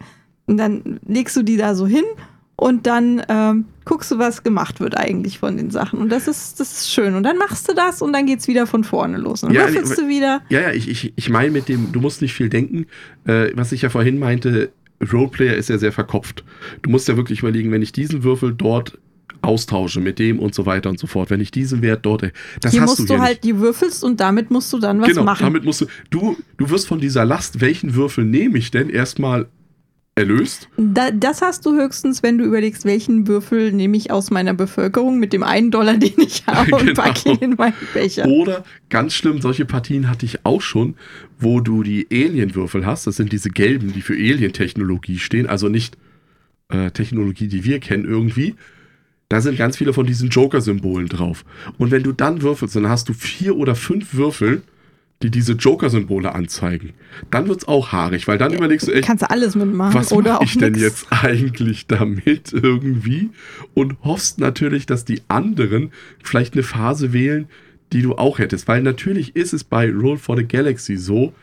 [SPEAKER 1] Und dann legst du die da so hin und dann ähm, guckst du, was gemacht wird eigentlich von den Sachen. Und das ist, das ist schön. Und dann machst du das und dann geht's wieder von vorne los. Und dann
[SPEAKER 2] Ja,
[SPEAKER 1] würfelst du wieder.
[SPEAKER 2] Ja, ja, ich, ich, ich meine mit dem, du musst nicht viel denken. Äh, was ich ja vorhin meinte, Roleplayer ist ja sehr verkopft. Du musst ja wirklich überlegen, wenn ich diesen Würfel dort austausche mit dem und so weiter und so fort, wenn ich diesen Wert dort, das
[SPEAKER 1] Hier
[SPEAKER 2] hast
[SPEAKER 1] musst
[SPEAKER 2] du
[SPEAKER 1] du,
[SPEAKER 2] hier
[SPEAKER 1] halt, die würfelst und damit musst du dann was
[SPEAKER 2] genau,
[SPEAKER 1] machen.
[SPEAKER 2] damit musst du, du, du wirst von dieser Last, welchen Würfel nehme ich denn, erstmal erlöst.
[SPEAKER 1] Da, das hast du höchstens, wenn du überlegst, welchen Würfel nehme ich aus meiner Bevölkerung mit dem einen Dollar, den ich habe, und
[SPEAKER 2] Genau.
[SPEAKER 1] packe ihn in meinen Becher.
[SPEAKER 2] Oder ganz schlimm, solche Partien hatte ich auch schon, wo du die Alien-Würfel hast. Das sind diese gelben, die für Alien-Technologie stehen, also nicht äh, Technologie, die wir kennen irgendwie. Da sind ganz viele von diesen Joker-Symbolen drauf. Und wenn du dann würfelst, dann hast du vier oder fünf Würfel, die diese Joker-Symbole anzeigen. Dann wird's auch haarig, weil dann überlegst du echt,
[SPEAKER 1] Kannst du alles mitmachen.
[SPEAKER 2] was
[SPEAKER 1] oder
[SPEAKER 2] mache
[SPEAKER 1] auch
[SPEAKER 2] ich denn
[SPEAKER 1] nix.
[SPEAKER 2] jetzt eigentlich damit irgendwie? Und hoffst natürlich, dass die anderen vielleicht eine Phase wählen, die du auch hättest. Weil natürlich ist es bei Roll for the Galaxy so,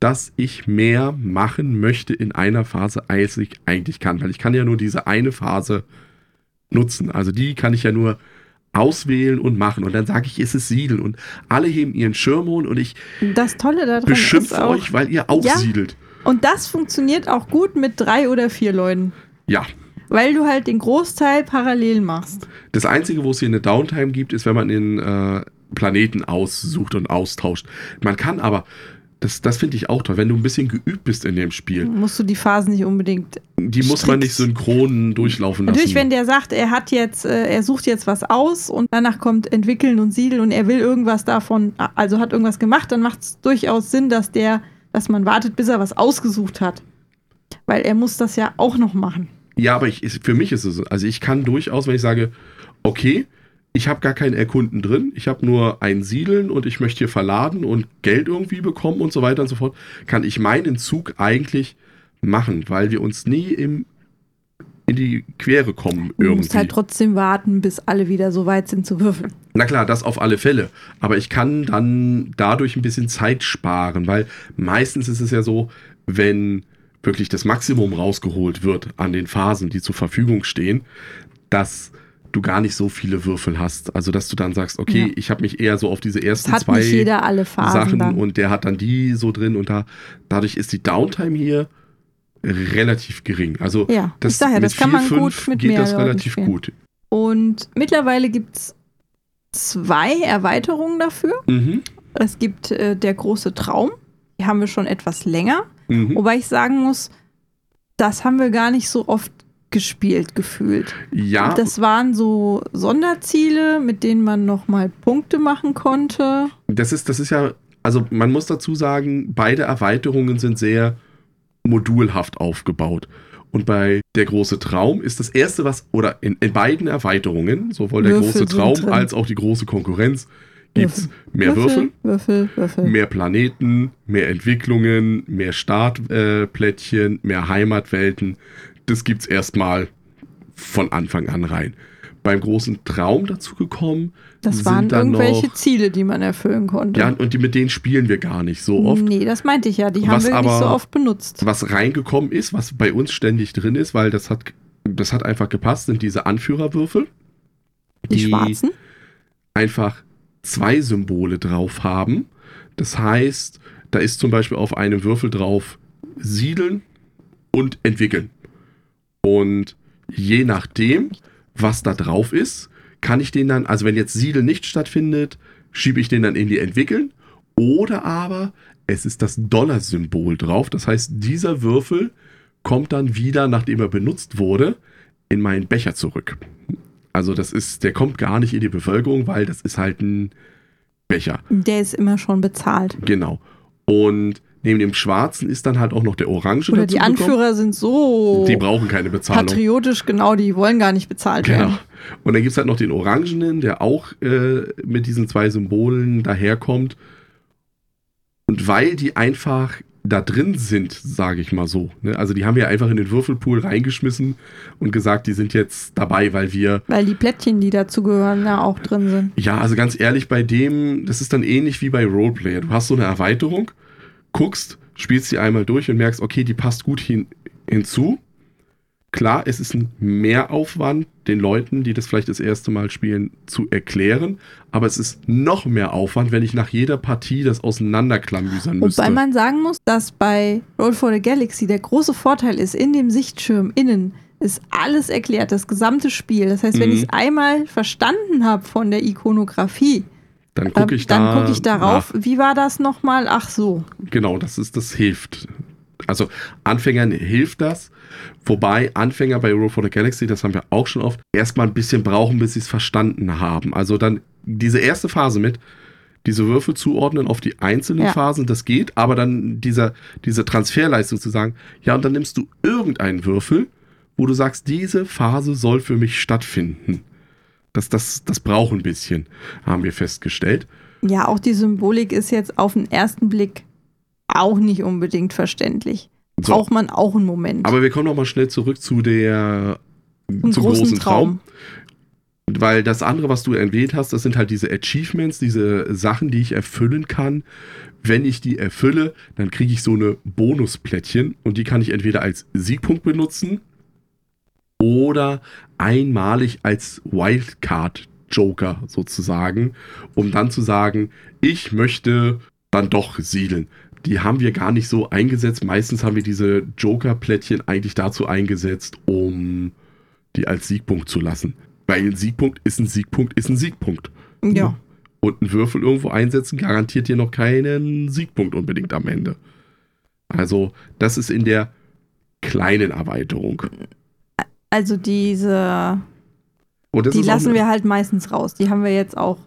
[SPEAKER 2] dass ich mehr machen möchte in einer Phase, als ich eigentlich kann. Weil ich kann ja nur diese eine Phase nutzen. Also die kann ich ja nur auswählen und machen. Und dann sage ich, ist es Siedeln. Und alle heben ihren Schirm hoch und ich
[SPEAKER 1] Das Tolle daran ist
[SPEAKER 2] beschimpfe
[SPEAKER 1] auch,
[SPEAKER 2] euch, weil ihr auch
[SPEAKER 1] Ja. und das funktioniert auch gut mit drei oder vier Leuten,
[SPEAKER 2] Ja,
[SPEAKER 1] weil du halt den Großteil parallel machst.
[SPEAKER 2] Das Einzige, wo es hier eine Downtime gibt, ist, wenn man den äh, Planeten aussucht und austauscht. Man kann aber, das, das finde ich auch toll, wenn du ein bisschen geübt bist in dem Spiel,
[SPEAKER 1] Musst du die Phasen nicht unbedingt.
[SPEAKER 2] die muss man nicht synchron durchlaufen lassen.
[SPEAKER 1] Natürlich, wenn der sagt, er hat jetzt, äh, er sucht jetzt was aus und danach kommt entwickeln und siedeln und er will irgendwas davon, also hat irgendwas gemacht, dann macht es durchaus Sinn, dass der, dass man wartet, bis er was ausgesucht hat. Weil er muss das ja auch noch machen.
[SPEAKER 2] ja, aber ich, für mich ist es so. Also ich kann durchaus, wenn ich sage, okay, ich habe gar kein Erkunden drin, ich habe nur ein Siedeln und ich möchte hier verladen und Geld irgendwie bekommen und so weiter und so fort, kann ich meinen Zug eigentlich machen, weil wir uns nie im, in die Quere kommen
[SPEAKER 1] Du
[SPEAKER 2] irgendwie.
[SPEAKER 1] musst halt trotzdem warten, bis alle wieder so weit sind zu würfeln.
[SPEAKER 2] Na klar, das auf alle Fälle. Aber ich kann dann dadurch ein bisschen Zeit sparen, weil meistens ist es ja so, wenn wirklich das Maximum rausgeholt wird an den Phasen, die zur Verfügung stehen, dass du gar nicht so viele Würfel hast. Also dass du dann sagst, okay,
[SPEAKER 1] Ja.
[SPEAKER 2] ich habe mich eher so auf diese ersten
[SPEAKER 1] hat
[SPEAKER 2] zwei Sachen
[SPEAKER 1] dann.
[SPEAKER 2] und der hat dann die so drin und da dadurch ist die Downtime hier relativ gering. Also
[SPEAKER 1] Ja,
[SPEAKER 2] das,
[SPEAKER 1] ich sag ja, das kann man
[SPEAKER 2] vier,
[SPEAKER 1] gut
[SPEAKER 2] fünf
[SPEAKER 1] mit
[SPEAKER 2] geht
[SPEAKER 1] mehr
[SPEAKER 2] das relativ
[SPEAKER 1] spielen.
[SPEAKER 2] gut.
[SPEAKER 1] Und mittlerweile gibt es zwei Erweiterungen dafür.
[SPEAKER 2] Mhm.
[SPEAKER 1] Es gibt äh, der große Traum, die haben wir schon etwas länger.
[SPEAKER 2] Mhm.
[SPEAKER 1] Wobei ich sagen muss, das haben wir gar nicht so oft gespielt gefühlt.
[SPEAKER 2] Ja,
[SPEAKER 1] Das waren so Sonderziele, mit denen man nochmal Punkte machen konnte.
[SPEAKER 2] Das ist, das ist ja, also man muss dazu sagen, beide Erweiterungen sind sehr modulhaft aufgebaut. Und bei der große Traum ist das erste, was, oder in, in beiden Erweiterungen, sowohl der
[SPEAKER 1] Würfel
[SPEAKER 2] große Traum als auch die große Konkurrenz, gibt es mehr Würfel,
[SPEAKER 1] Würfel, Würfel.
[SPEAKER 2] mehr Planeten, mehr Entwicklungen, mehr Startplättchen, äh, mehr Heimatwelten. Das gibt's erstmal von Anfang an rein. beim großen Traum dazu gekommen.
[SPEAKER 1] Das waren irgendwelche
[SPEAKER 2] noch-
[SPEAKER 1] Ziele, die man erfüllen konnte.
[SPEAKER 2] Ja, und die, mit denen spielen wir gar nicht so oft.
[SPEAKER 1] Nee, das meinte ich ja. Die haben wir nicht
[SPEAKER 2] aber-
[SPEAKER 1] so oft benutzt.
[SPEAKER 2] Was reingekommen ist, was bei uns ständig drin ist, weil das hat, das hat einfach gepasst, sind diese Anführerwürfel.
[SPEAKER 1] Die, schwarzen.
[SPEAKER 2] einfach zwei Symbole drauf haben. Das heißt, da ist zum Beispiel auf einem Würfel drauf siedeln und entwickeln. Und je nachdem, was da drauf ist, kann ich den dann, also wenn jetzt siedeln nicht stattfindet, schiebe ich den dann in die entwickeln. Oder aber es ist das Dollar-Symbol drauf. Das heißt, dieser Würfel kommt dann wieder, nachdem er benutzt wurde, in meinen Becher zurück. Also das ist, der kommt gar nicht in die Bevölkerung, weil das ist halt ein Becher.
[SPEAKER 1] Der ist immer schon bezahlt.
[SPEAKER 2] Genau. Und neben dem Schwarzen ist dann halt auch noch der Orange
[SPEAKER 1] Oder die. Anführer sind so
[SPEAKER 2] Die brauchen keine Bezahlung.
[SPEAKER 1] patriotisch, genau, die wollen gar nicht bezahlt
[SPEAKER 2] Genau.
[SPEAKER 1] werden.
[SPEAKER 2] Und dann gibt es halt noch den Orangenen, der auch äh, mit diesen zwei Symbolen daherkommt. Und weil die einfach da drin sind, sage ich mal so. Ne? Also die haben wir einfach in den Würfelpool reingeschmissen und gesagt, die sind jetzt dabei, weil wir
[SPEAKER 1] Weil die Plättchen, die dazugehören, ja auch drin sind.
[SPEAKER 2] Ja, also ganz ehrlich, bei dem, das ist dann ähnlich wie bei Roleplayer. Du hast so eine Erweiterung, guckst, spielst die einmal durch und merkst, okay, die passt gut hin, hinzu. Klar, es ist ein Mehraufwand, den Leuten, die das vielleicht das erste Mal spielen, zu erklären. Aber es ist noch mehr Aufwand, wenn ich nach jeder Partie das auseinanderklamüsern müsste.
[SPEAKER 1] Wobei man sagen muss, dass bei Roll for the Galaxy der große Vorteil ist, in dem Sichtschirm innen ist alles erklärt, das gesamte Spiel. Das heißt, wenn
[SPEAKER 2] Mhm.
[SPEAKER 1] ich es einmal verstanden habe von der Ikonografie,
[SPEAKER 2] dann gucke
[SPEAKER 1] äh,
[SPEAKER 2] ich da.
[SPEAKER 1] gucke ich darauf, wie war das nochmal? Ach so.
[SPEAKER 2] nach. Genau, das ist, das hilft. Also Anfängern hilft das. Wobei Anfänger bei Roll for the Galaxy, das haben wir auch schon oft, erstmal ein bisschen brauchen, bis sie es verstanden haben. Also dann diese erste Phase mit, diese Würfel zuordnen auf die einzelnen
[SPEAKER 1] Ja.
[SPEAKER 2] Phasen, das geht, aber dann dieser, diese Transferleistung zu sagen, ja, und dann nimmst du irgendeinen Würfel, wo du sagst, diese Phase soll für mich stattfinden. Das, das, das braucht ein bisschen, haben wir festgestellt.
[SPEAKER 1] Ja, auch die Symbolik ist jetzt auf den ersten Blick auch nicht unbedingt verständlich.
[SPEAKER 2] So.
[SPEAKER 1] Braucht man auch einen Moment.
[SPEAKER 2] Aber wir kommen noch mal schnell zurück zu der
[SPEAKER 1] Einen
[SPEAKER 2] zum
[SPEAKER 1] großen
[SPEAKER 2] großen Traum. Weil das andere, was du erwähnt hast, das sind halt diese Achievements, diese Sachen, die ich erfüllen kann. Wenn ich die erfülle, dann kriege ich so eine Bonusplättchen und die kann ich entweder als Siegpunkt benutzen oder einmalig als Wildcard Joker sozusagen, um dann zu sagen, ich möchte dann doch siedeln. Die haben wir gar nicht so eingesetzt. Meistens haben wir diese Joker-Plättchen eigentlich dazu eingesetzt, um die als Siegpunkt zu lassen. Weil ein Siegpunkt ist ein Siegpunkt, ist ein Siegpunkt.
[SPEAKER 1] Ja.
[SPEAKER 2] Und einen Würfel irgendwo einsetzen garantiert dir noch keinen Siegpunkt unbedingt am Ende. Also, das ist in der kleinen Erweiterung.
[SPEAKER 1] Also diese,
[SPEAKER 2] das
[SPEAKER 1] die lassen
[SPEAKER 2] eine-
[SPEAKER 1] wir halt meistens raus. Die haben wir jetzt auch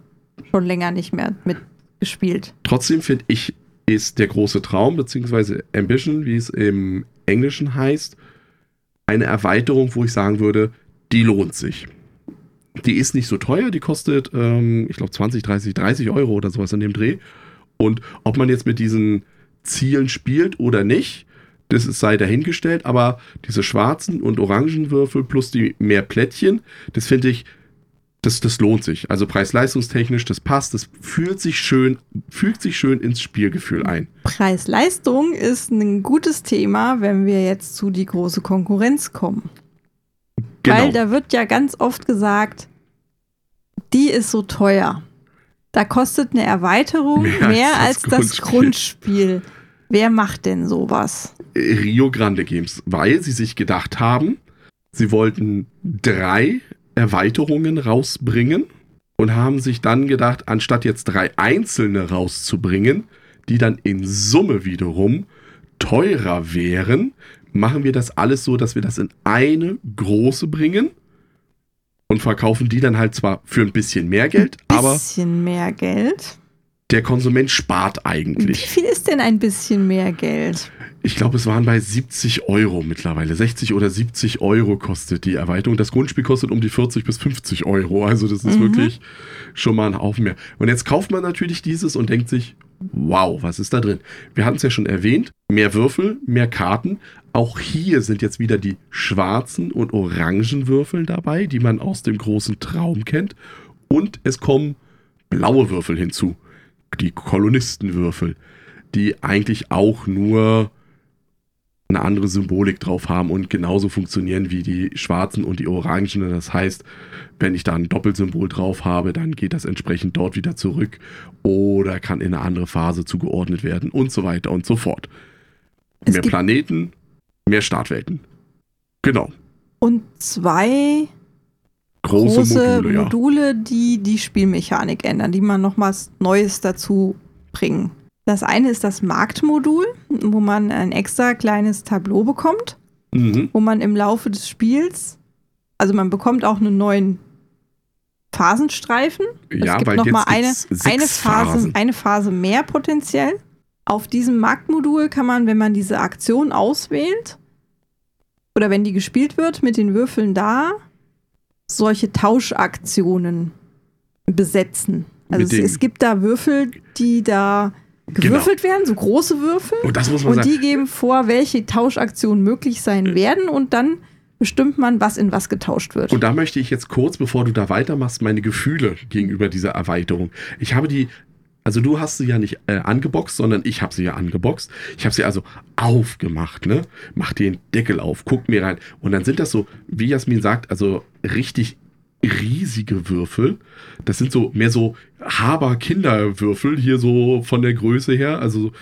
[SPEAKER 1] schon länger nicht mehr mitgespielt.
[SPEAKER 2] Trotzdem finde ich, ist der große Traum, beziehungsweise Ambition, wie es im Englischen heißt, eine Erweiterung, wo ich sagen würde, die lohnt sich. Die ist nicht so teuer, die kostet, ähm, ich glaube, 20, 30, 30 Euro oder sowas in dem Dreh. Und ob man jetzt mit diesen Zielen spielt oder nicht, das ist sei dahingestellt, aber diese schwarzen und orangen Würfel plus die mehr Plättchen, das finde ich, das, das lohnt sich. Also preis-leistungstechnisch, das passt, das fühlt sich schön, fügt sich schön ins Spielgefühl ein.
[SPEAKER 1] Preis-Leistung ist ein gutes Thema, wenn wir jetzt zu die große Konkurrenz kommen.
[SPEAKER 2] Genau.
[SPEAKER 1] Weil da wird ja ganz oft gesagt, die ist so teuer. Da kostet eine Erweiterung mehr,
[SPEAKER 2] Mehr
[SPEAKER 1] als,
[SPEAKER 2] als
[SPEAKER 1] das Grundspiel. Wer macht denn sowas?
[SPEAKER 2] Rio Grande Games, weil sie sich gedacht haben, sie wollten drei Erweiterungen rausbringen und haben sich dann gedacht, anstatt jetzt drei einzelne rauszubringen, die dann in Summe wiederum teurer wären, machen wir das alles so, dass wir das in eine große bringen und verkaufen die dann halt zwar für ein bisschen mehr Geld, aber
[SPEAKER 1] Bisschen mehr Geld.
[SPEAKER 2] Der Konsument spart
[SPEAKER 1] Wie
[SPEAKER 2] eigentlich.
[SPEAKER 1] viel ist denn ein bisschen mehr Geld?
[SPEAKER 2] Ich glaube, es waren bei 70 Euro mittlerweile. 60 oder 70 Euro kostet die Erweiterung. Das Grundspiel kostet um die 40 bis 50 Euro. Also das ist
[SPEAKER 1] Mhm.
[SPEAKER 2] wirklich schon mal ein Haufen mehr. Und jetzt kauft man natürlich dieses und denkt sich, Wow, was ist da drin? Wir hatten es ja schon erwähnt, mehr Würfel, mehr Karten. Auch hier sind jetzt wieder die schwarzen und orangen Würfel dabei, die man aus dem großen Traum kennt. Und es kommen blaue Würfel hinzu, die Kolonistenwürfel, die eigentlich auch nur eine andere Symbolik drauf haben und genauso funktionieren wie die schwarzen und die orangen. Das heißt, wenn ich da ein Doppelsymbol drauf habe, dann geht das entsprechend dort wieder zurück oder kann in eine andere Phase zugeordnet werden und so weiter und so fort.
[SPEAKER 1] Es
[SPEAKER 2] mehr Planeten, mehr Startwelten. Genau.
[SPEAKER 1] Und zwei
[SPEAKER 2] Große,
[SPEAKER 1] große
[SPEAKER 2] Module, ja.
[SPEAKER 1] Module, die die Spielmechanik ändern, die man noch was Neues dazu bringen. Das eine ist das Marktmodul, wo man ein extra kleines Tableau bekommt,
[SPEAKER 2] Mhm.
[SPEAKER 1] wo man im Laufe des Spiels, also man bekommt auch einen neuen Phasenstreifen.
[SPEAKER 2] Ja,
[SPEAKER 1] es gibt
[SPEAKER 2] weil
[SPEAKER 1] noch
[SPEAKER 2] jetzt
[SPEAKER 1] mal eine, eine, Phase,
[SPEAKER 2] Phasen.
[SPEAKER 1] eine Phase mehr potenziell. Auf diesem Marktmodul kann man, wenn man diese Aktion auswählt oder wenn die gespielt wird, mit den Würfeln da solche Tauschaktionen besetzen. Also es, es gibt da Würfel, die da gewürfelt werden, so große Würfel.
[SPEAKER 2] Und das muss man
[SPEAKER 1] Und
[SPEAKER 2] sagen.
[SPEAKER 1] die geben vor, welche Tauschaktionen möglich sein werden und dann bestimmt man, was in was getauscht wird.
[SPEAKER 2] Und da möchte ich jetzt kurz, bevor du da weitermachst, meine Gefühle gegenüber dieser Erweiterung. Ich habe die, also du hast sie ja nicht äh, angeboxt, sondern ich habe sie ja angeboxt. Ich habe sie also aufgemacht, ne? Mach den Deckel auf, guck mir rein. Und dann sind das so, wie Jasmin sagt, also richtig riesige Würfel. Das sind so mehr so Haber-Kinderwürfel hier so von der Größe her. Also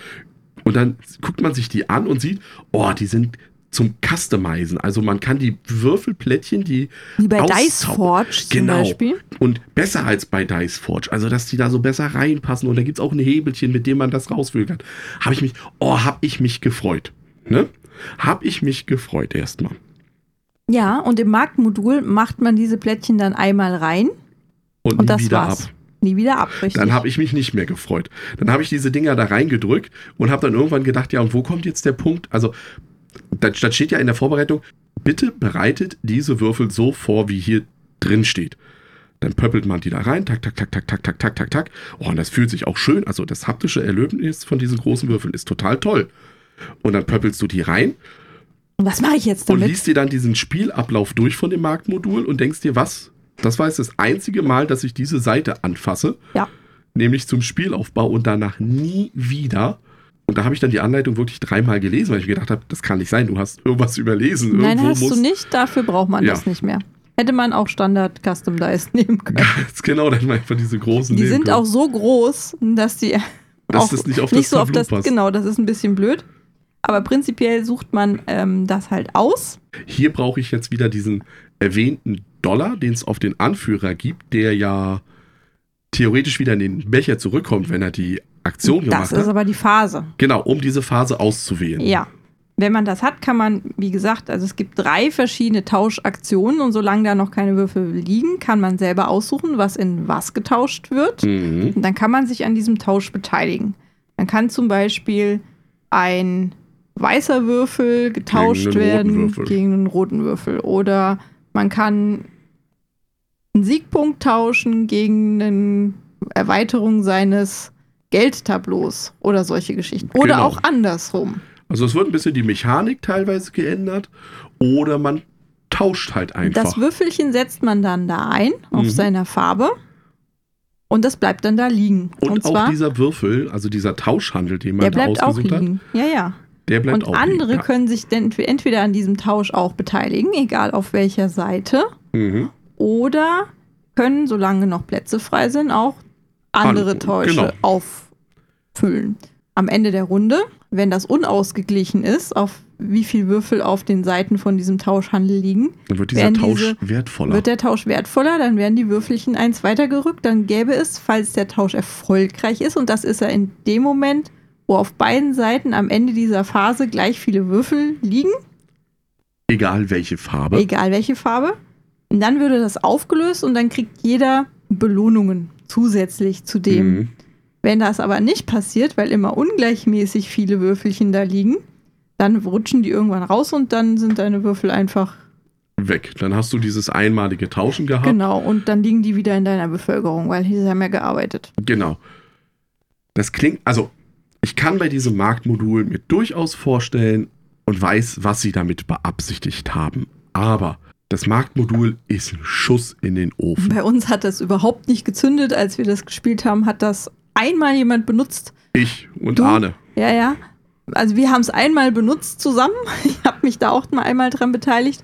[SPEAKER 2] und dann guckt man sich die an und sieht, oh, die sind zum Customizen. Also man kann die Würfelplättchen, die
[SPEAKER 1] Wie bei
[SPEAKER 2] austauschen.
[SPEAKER 1] Dice Forge zum
[SPEAKER 2] Genau.
[SPEAKER 1] Beispiel.
[SPEAKER 2] Und besser als bei Dice Forge. Also, dass die da so besser reinpassen. Und da gibt es auch ein Hebelchen, mit dem man das rauswühlen kann. Habe ich mich, oh, habe ich mich gefreut. Ne? Habe ich mich gefreut erstmal.
[SPEAKER 1] Ja, und im Marktmodul macht man diese Plättchen dann einmal rein
[SPEAKER 2] Und,
[SPEAKER 1] und
[SPEAKER 2] nie
[SPEAKER 1] das
[SPEAKER 2] wieder
[SPEAKER 1] war's.
[SPEAKER 2] ab.
[SPEAKER 1] Nie wieder ab, richtig.
[SPEAKER 2] Dann habe ich mich nicht mehr gefreut. Dann habe ich diese Dinger da reingedrückt und habe dann irgendwann gedacht, ja, und wo kommt jetzt der Punkt? Also, das, das steht ja in der Vorbereitung, bitte bereitet diese Würfel so vor, wie hier drin steht. Dann pöppelt man die da rein, tak, tak, tak, tak, tak, tak, tak, tak, tak. Oh, und das fühlt sich auch schön. Also das haptische Erlebnis von diesen großen Würfeln ist total toll. Und dann pöppelst du die rein
[SPEAKER 1] und was mache ich jetzt
[SPEAKER 2] und
[SPEAKER 1] damit?
[SPEAKER 2] liest dir dann diesen Spielablauf durch von dem Marktmodul und denkst dir, was? Das war jetzt das einzige Mal, dass ich diese Seite anfasse.
[SPEAKER 1] Ja.
[SPEAKER 2] Nämlich zum Spielaufbau und danach nie wieder. Und da habe ich dann die Anleitung wirklich dreimal gelesen, weil ich mir gedacht habe, das kann nicht sein, du hast irgendwas überlesen.
[SPEAKER 1] Nein,
[SPEAKER 2] Irgendwo
[SPEAKER 1] hast du nicht, dafür braucht man
[SPEAKER 2] Ja.
[SPEAKER 1] das nicht mehr. Hätte man auch Standard Custom Dice nehmen können.
[SPEAKER 2] Ganz genau, dann mal einfach diese großen
[SPEAKER 1] Die sind
[SPEAKER 2] können.
[SPEAKER 1] auch so groß, dass die
[SPEAKER 2] Dass
[SPEAKER 1] auch
[SPEAKER 2] das nicht auf
[SPEAKER 1] nicht
[SPEAKER 2] das
[SPEAKER 1] so auf das,
[SPEAKER 2] passt.
[SPEAKER 1] genau, das ist ein bisschen blöd. Aber prinzipiell sucht man ähm, das halt aus.
[SPEAKER 2] Hier brauche ich jetzt wieder diesen erwähnten Dollar, den es auf den Anführer gibt, der ja theoretisch wieder in den Becher zurückkommt, wenn er die Aktion
[SPEAKER 1] Das
[SPEAKER 2] gemacht
[SPEAKER 1] ist
[SPEAKER 2] hat.
[SPEAKER 1] aber die Phase.
[SPEAKER 2] Genau, um diese Phase auszuwählen.
[SPEAKER 1] Ja. Wenn man das hat, kann man, wie gesagt, also es gibt drei verschiedene Tauschaktionen und solange da noch keine Würfel liegen, kann man selber aussuchen, was in was getauscht wird.
[SPEAKER 2] Mhm.
[SPEAKER 1] Und dann kann man sich an diesem Tausch beteiligen. Dann kann zum Beispiel ein weißer Würfel getauscht
[SPEAKER 2] Gegen
[SPEAKER 1] werden gegen einen roten Würfel. Oder man kann einen Siegpunkt tauschen gegen eine Erweiterung seines Geldtableaus oder solche Geschichten. Oder
[SPEAKER 2] Genau.
[SPEAKER 1] auch andersrum.
[SPEAKER 2] Also es wird ein bisschen die Mechanik teilweise geändert oder man tauscht halt einfach.
[SPEAKER 1] Das Würfelchen setzt man dann da ein auf
[SPEAKER 2] Mhm.
[SPEAKER 1] seiner Farbe und das bleibt dann da liegen.
[SPEAKER 2] und, auch
[SPEAKER 1] zwar,
[SPEAKER 2] dieser Würfel, also dieser Tauschhandel, den man
[SPEAKER 1] der
[SPEAKER 2] da
[SPEAKER 1] bleibt auch
[SPEAKER 2] ausgesucht hat,
[SPEAKER 1] liegen. Ja, ja.
[SPEAKER 2] der bleibt
[SPEAKER 1] Und
[SPEAKER 2] auch
[SPEAKER 1] andere
[SPEAKER 2] liegen. Ja.
[SPEAKER 1] können sich entweder an diesem Tausch auch beteiligen, egal auf welcher Seite,
[SPEAKER 2] Mhm.
[SPEAKER 1] oder können, solange noch Plätze frei sind, auch andere
[SPEAKER 2] An-
[SPEAKER 1] Täusche
[SPEAKER 2] genau.
[SPEAKER 1] auffüllen. Am Ende der Runde, wenn das unausgeglichen ist, auf wie viel Würfel auf den Seiten von diesem Tauschhandel liegen,
[SPEAKER 2] Dann wird dieser Tausch
[SPEAKER 1] diese-
[SPEAKER 2] wertvoller.
[SPEAKER 1] wird der Tausch wertvoller, dann werden die Würfelchen eins weitergerückt, dann gäbe es, falls der Tausch erfolgreich ist, und das ist er in dem Moment, wo auf beiden Seiten am Ende dieser Phase gleich viele Würfel liegen,
[SPEAKER 2] Egal welche Farbe.
[SPEAKER 1] egal welche Farbe, und dann würde das aufgelöst und dann kriegt jeder Belohnungen zusätzlich zu dem.
[SPEAKER 2] Mhm.
[SPEAKER 1] Wenn das aber nicht passiert, weil immer ungleichmäßig viele Würfelchen da liegen, dann rutschen die irgendwann raus und dann sind deine Würfel einfach
[SPEAKER 2] Weg. Dann hast du dieses einmalige Tauschen gehabt.
[SPEAKER 1] genau und dann liegen die wieder in deiner Bevölkerung, weil sie haben ja gearbeitet.
[SPEAKER 2] Genau. Das klingt, also ich kann bei diesem Marktmodul mir durchaus vorstellen und weiß, was sie damit beabsichtigt haben. Aber das Marktmodul ist ein Schuss in den Ofen.
[SPEAKER 1] Bei uns hat das überhaupt nicht gezündet, als wir das gespielt haben, hat das einmal jemand benutzt.
[SPEAKER 2] Ich und
[SPEAKER 1] Du?
[SPEAKER 2] Arne.
[SPEAKER 1] Ja, ja. Also wir haben es einmal benutzt zusammen. Ich habe mich da auch mal einmal dran beteiligt.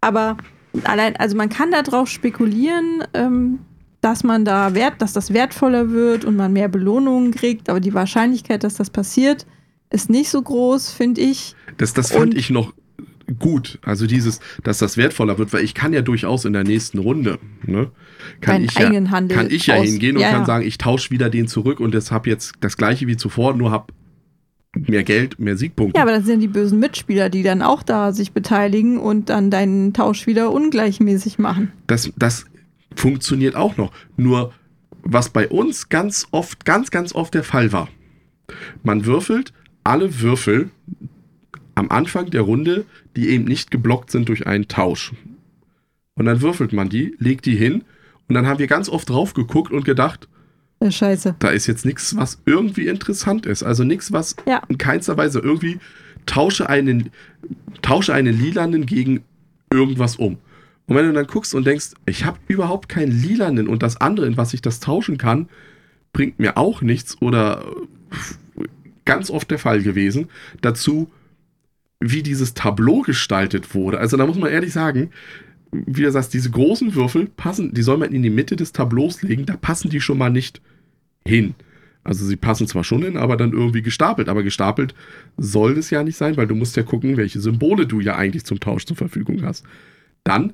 [SPEAKER 1] Aber allein, also man kann darauf spekulieren, ähm, dass man da wert, dass das wertvoller wird und man mehr Belohnungen kriegt. Aber die Wahrscheinlichkeit, dass das passiert, ist nicht so groß, finde ich.
[SPEAKER 2] Das, das fand
[SPEAKER 1] Und-
[SPEAKER 2] ich noch gut. Also dieses, dass das wertvoller wird, weil ich kann ja durchaus in der nächsten Runde, ne, kann
[SPEAKER 1] Deinen
[SPEAKER 2] ich ja, kann ich ja hingehen und
[SPEAKER 1] Ja,
[SPEAKER 2] kann
[SPEAKER 1] ja.
[SPEAKER 2] sagen, ich tausche wieder den zurück und das habe jetzt das gleiche wie zuvor, nur habe mehr Geld, mehr Siegpunkte.
[SPEAKER 1] Ja, aber das sind die bösen Mitspieler, die dann auch da sich beteiligen und dann deinen Tausch wieder ungleichmäßig machen.
[SPEAKER 2] das, das funktioniert auch noch. Nur was bei uns ganz oft, ganz, ganz oft der Fall war. Man würfelt alle Würfel am Anfang der Runde, die eben nicht geblockt sind durch einen Tausch. Und dann würfelt man die, legt die hin und dann haben wir ganz oft drauf geguckt und gedacht,
[SPEAKER 1] scheiße.
[SPEAKER 2] da ist jetzt nichts, was irgendwie interessant ist. Also nichts, was
[SPEAKER 1] Ja.
[SPEAKER 2] in keinster Weise irgendwie tausche einen, tausche einen lilanen gegen irgendwas um. Und wenn du dann guckst und denkst, ich habe überhaupt keinen lilanen und das andere, in was ich das tauschen kann, bringt mir auch nichts oder äh, ganz oft der Fall gewesen. Dazu, wie dieses Tableau gestaltet wurde. Also da muss man ehrlich sagen, wie du sagst, diese großen Würfel passen, die soll man in die Mitte des Tableaus legen, da passen die schon mal nicht hin. Also sie passen zwar schon hin, aber dann irgendwie gestapelt. Aber gestapelt soll es ja nicht sein, weil du musst ja gucken, welche Symbole du ja eigentlich zum Tausch zur Verfügung hast. Dann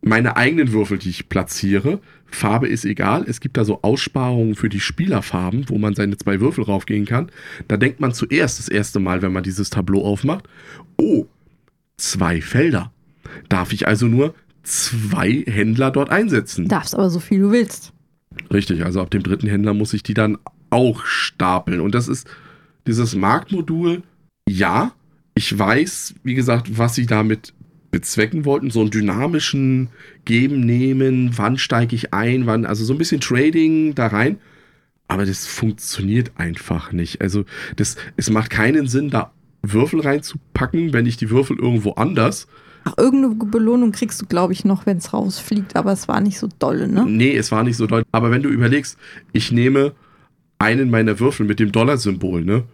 [SPEAKER 2] meine eigenen Würfel, die ich platziere. Farbe ist egal. Es gibt da so Aussparungen für die Spielerfarben, wo man seine zwei Würfel raufgehen kann. Da denkt man zuerst das erste Mal, wenn man dieses Tableau aufmacht, oh, zwei Felder. Darf ich also nur zwei Händler dort einsetzen?
[SPEAKER 1] Darfst aber so viel du willst.
[SPEAKER 2] Richtig, also ab dem dritten Händler muss ich die dann auch stapeln. Und das ist dieses Marktmodul, ja, ich weiß, wie gesagt, was sie damit bezwecken wollten, so einen dynamischen Geben, Nehmen, wann steige ich ein, wann, also so ein bisschen Trading da rein. Aber das funktioniert einfach nicht. Also das, es macht keinen Sinn, da Würfel reinzupacken, wenn ich die Würfel irgendwo anders
[SPEAKER 1] Ach, irgendeine Belohnung kriegst du, glaube ich, noch, wenn es rausfliegt, aber es war nicht so dolle, ne?
[SPEAKER 2] Nee, es war nicht so deutlich. Aber wenn du überlegst, ich nehme einen meiner Würfel mit dem Dollarsymbol, ne?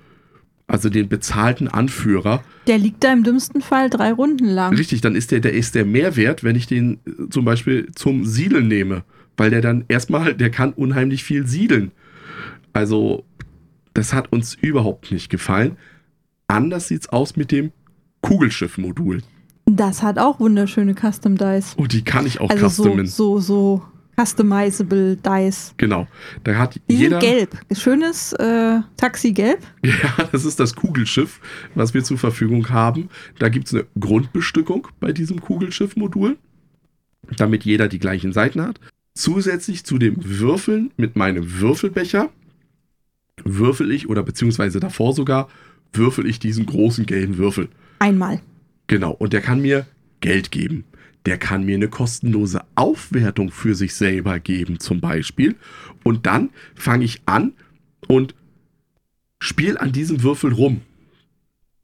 [SPEAKER 2] Also den bezahlten Anführer.
[SPEAKER 1] Der liegt da im dümmsten Fall drei Runden lang.
[SPEAKER 2] Richtig, dann ist der, der ist der Mehrwert, wenn ich den äh, zum Beispiel zum Siedeln nehme. Weil der dann erstmal, der kann unheimlich viel siedeln. Also, das hat uns überhaupt nicht gefallen. Anders sieht's aus mit dem Kugelschiff-Modul.
[SPEAKER 1] Das hat auch wunderschöne Custom Dice.
[SPEAKER 2] Und die kann ich auch
[SPEAKER 1] also so,
[SPEAKER 2] customen.
[SPEAKER 1] so, so customizable Dice.
[SPEAKER 2] Genau. Da hat
[SPEAKER 1] Die
[SPEAKER 2] jeder.
[SPEAKER 1] sind gelb. Schönes äh, Taxi-Gelb.
[SPEAKER 2] Ja, das ist das Kugelschiff, was wir zur Verfügung haben. Da gibt es eine Grundbestückung bei diesem Kugelschiff-Modul, damit jeder die gleichen Seiten hat. Zusätzlich zu dem Würfeln mit meinem Würfelbecher würfel ich, oder beziehungsweise davor sogar, würfel ich diesen großen gelben Würfel.
[SPEAKER 1] Einmal.
[SPEAKER 2] Genau, und der kann mir Geld geben. Der kann mir eine kostenlose Aufwertung für sich selber geben, zum Beispiel. Und dann fange ich an und spiele an diesem Würfel rum.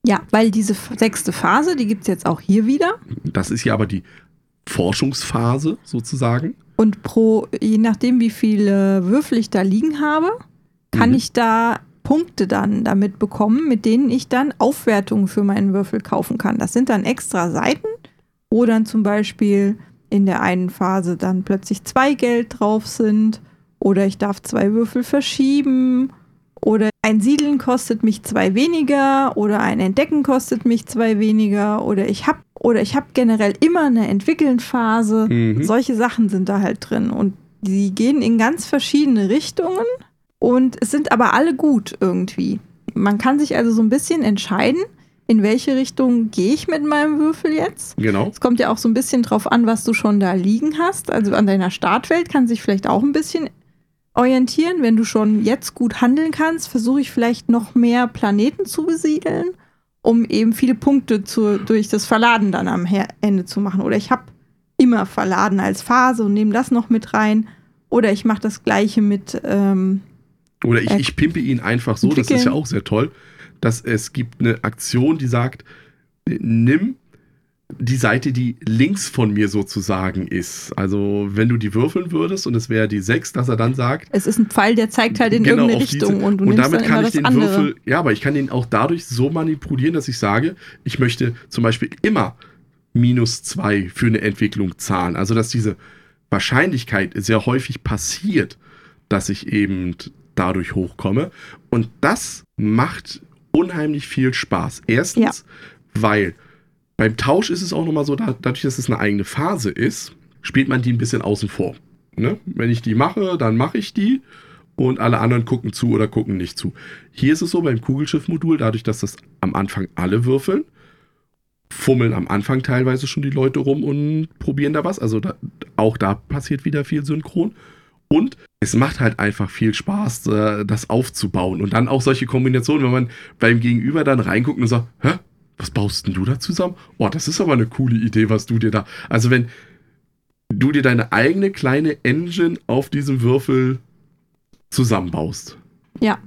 [SPEAKER 1] Ja, weil diese sechste Phase, die gibt es jetzt auch hier wieder.
[SPEAKER 2] Das ist ja aber die Forschungsphase sozusagen.
[SPEAKER 1] Und pro, je nachdem, wie viele Würfel ich da liegen habe, kann
[SPEAKER 2] Mhm.
[SPEAKER 1] ich da Punkte dann damit bekommen, mit denen ich dann Aufwertungen für meinen Würfel kaufen kann. Das sind dann extra Seiten, dann zum Beispiel in der einen Phase dann plötzlich zwei Geld drauf sind oder ich darf zwei Würfel verschieben oder ein Siedeln kostet mich zwei weniger oder ein Entdecken kostet mich zwei weniger oder ich habe oder ich habe generell immer eine Entwickeln-Phase.
[SPEAKER 2] Mhm.
[SPEAKER 1] Solche Sachen sind da halt drin und die gehen in ganz verschiedene Richtungen und es sind aber alle gut irgendwie. Man kann sich also so ein bisschen entscheiden, in welche Richtung gehe ich mit meinem Würfel jetzt.
[SPEAKER 2] Genau.
[SPEAKER 1] Es kommt ja auch so ein bisschen drauf an, was du schon da liegen hast. Also an deiner Startwelt kann sich vielleicht auch ein bisschen orientieren. Wenn du schon jetzt gut handeln kannst, versuche ich vielleicht noch mehr Planeten zu besiedeln, um eben viele Punkte zu, durch das Verladen dann am Ende zu machen. Oder ich habe immer Verladen als Phase und nehme das noch mit rein. Oder ich mache das gleiche mit, ähm,
[SPEAKER 2] Oder ich, ich pimpe ihn einfach so, das ist ja auch sehr toll, dass es gibt eine Aktion, die sagt, nimm die Seite, die links von mir sozusagen ist. Also wenn du die würfeln würdest und es wäre die 6, dass er dann sagt.
[SPEAKER 1] Es ist ein Pfeil, der zeigt halt in genau irgendeine Richtung diese, und du
[SPEAKER 2] und damit kann ich den
[SPEAKER 1] andere.
[SPEAKER 2] Würfel, ja, aber ich kann den auch dadurch so manipulieren, dass ich sage, ich möchte zum Beispiel immer minus 2 für eine Entwicklung zahlen. Also dass diese Wahrscheinlichkeit sehr häufig passiert, dass ich eben dadurch hochkomme. Und das macht unheimlich viel Spaß. Erstens, ja. weil beim Tausch ist es auch nochmal so, dadurch, dass es eine eigene Phase ist, spielt man die ein bisschen außen vor. Ne? Wenn ich die mache, dann mache ich die und alle anderen gucken zu oder gucken nicht zu. Hier ist es so beim Kugelschiff-Modul, dadurch, dass das am Anfang alle würfeln, fummeln am Anfang teilweise schon die Leute rum und probieren da was. Also da, auch da passiert wieder viel Synchron. Und es macht halt einfach viel Spaß, äh, das aufzubauen. Und dann auch solche Kombinationen, wenn man beim Gegenüber dann reinguckt und sagt, hä, was baust denn du da zusammen? Oh, das ist aber eine coole Idee, was du dir da. Also, wenn du dir deine eigene kleine Engine auf diesem Würfel zusammenbaust.
[SPEAKER 1] Ja.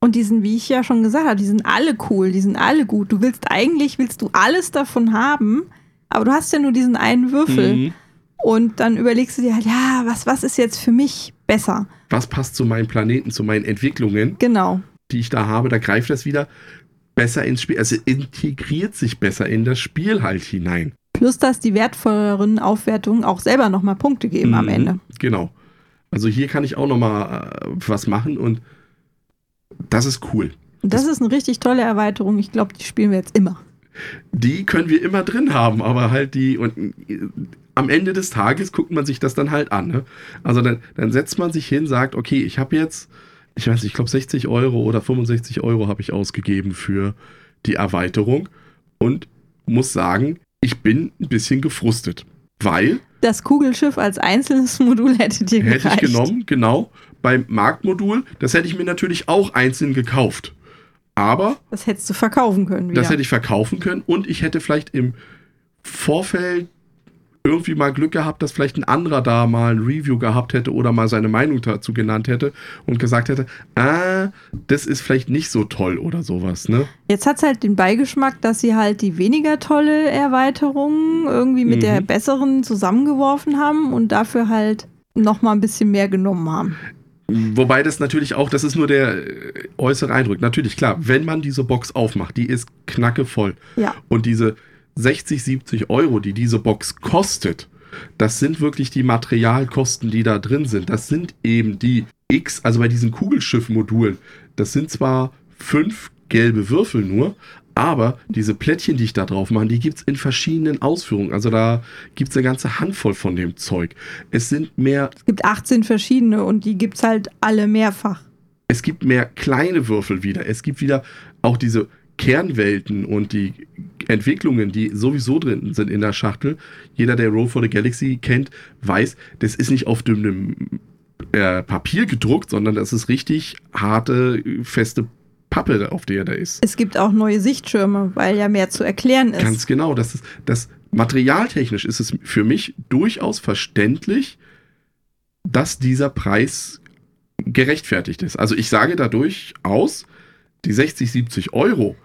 [SPEAKER 1] Und die sind, wie ich ja schon gesagt habe, die sind alle cool, die sind alle gut. Du willst eigentlich, willst du alles davon haben, aber du hast ja nur diesen einen Würfel. Mhm. Und dann überlegst du dir halt, ja, was, was ist jetzt für mich besser?
[SPEAKER 2] Was passt zu meinem Planeten, zu meinen Entwicklungen?
[SPEAKER 1] Genau.
[SPEAKER 2] Die ich da habe, da greift das wieder besser ins Spiel, also integriert sich besser in das Spiel halt hinein.
[SPEAKER 1] Plus, dass die wertvolleren Aufwertungen auch selber nochmal Punkte geben mhm, am Ende.
[SPEAKER 2] Genau. Also hier kann ich auch nochmal äh, was machen und das ist cool.
[SPEAKER 1] Das, das ist eine richtig tolle Erweiterung. Ich glaube, die spielen wir jetzt immer.
[SPEAKER 2] Die können wir immer drin haben, aber halt die und äh, am Ende des Tages guckt man sich das dann halt an. Ne? Also dann, dann setzt man sich hin, sagt, okay, ich habe jetzt ich weiß nicht, ich glaube 60 Euro oder 65 Euro habe ich ausgegeben für die Erweiterung und muss sagen, ich bin ein bisschen gefrustet, weil
[SPEAKER 1] das Kugelschiff als einzelnes Modul hätte dir
[SPEAKER 2] gereicht. Hätte ich genommen, genau. Beim Marktmodul, das hätte ich mir natürlich auch einzeln gekauft. Aber.
[SPEAKER 1] Das hättest du verkaufen können.
[SPEAKER 2] Wieder. Das hätte ich verkaufen können und ich hätte vielleicht im Vorfeld irgendwie mal Glück gehabt, dass vielleicht ein anderer da mal ein Review gehabt hätte oder mal seine Meinung dazu genannt hätte und gesagt hätte, ah, das ist vielleicht nicht so toll oder sowas, ne?
[SPEAKER 1] Jetzt hat es halt den Beigeschmack, dass sie halt die weniger tolle Erweiterung irgendwie mit mhm. der besseren zusammengeworfen haben und dafür halt noch mal ein bisschen mehr genommen haben.
[SPEAKER 2] Wobei das natürlich auch, das ist nur der äußere Eindruck. Natürlich, klar, wenn man diese Box aufmacht, die ist knackevoll.
[SPEAKER 1] Ja.
[SPEAKER 2] Und diese 60, 70 Euro, die diese Box kostet, das sind wirklich die Materialkosten, die da drin sind. Das sind eben die X, also bei diesen Kugelschiff-Modulen, das sind zwar fünf gelbe Würfel nur, aber diese Plättchen, die ich da drauf mache, die gibt es in verschiedenen Ausführungen. Also da gibt es eine ganze Handvoll von dem Zeug. Es sind mehr.
[SPEAKER 1] Es gibt 18 verschiedene und die gibt es halt alle mehrfach.
[SPEAKER 2] Es gibt mehr kleine Würfel wieder. Es gibt wieder auch diese Kernwelten und die Entwicklungen, die sowieso drin sind in der Schachtel. Jeder, der Roll for the Galaxy kennt, weiß, das ist nicht auf dünnem äh, Papier gedruckt, sondern das ist richtig harte, feste Pappe, auf der da ist.
[SPEAKER 1] Es gibt auch neue Sichtschirme, weil ja mehr zu erklären ist.
[SPEAKER 2] Ganz genau. Das ist, das materialtechnisch ist es für mich durchaus verständlich, dass dieser Preis gerechtfertigt ist. Also ich sage dadurch aus, die 60, 70 Euro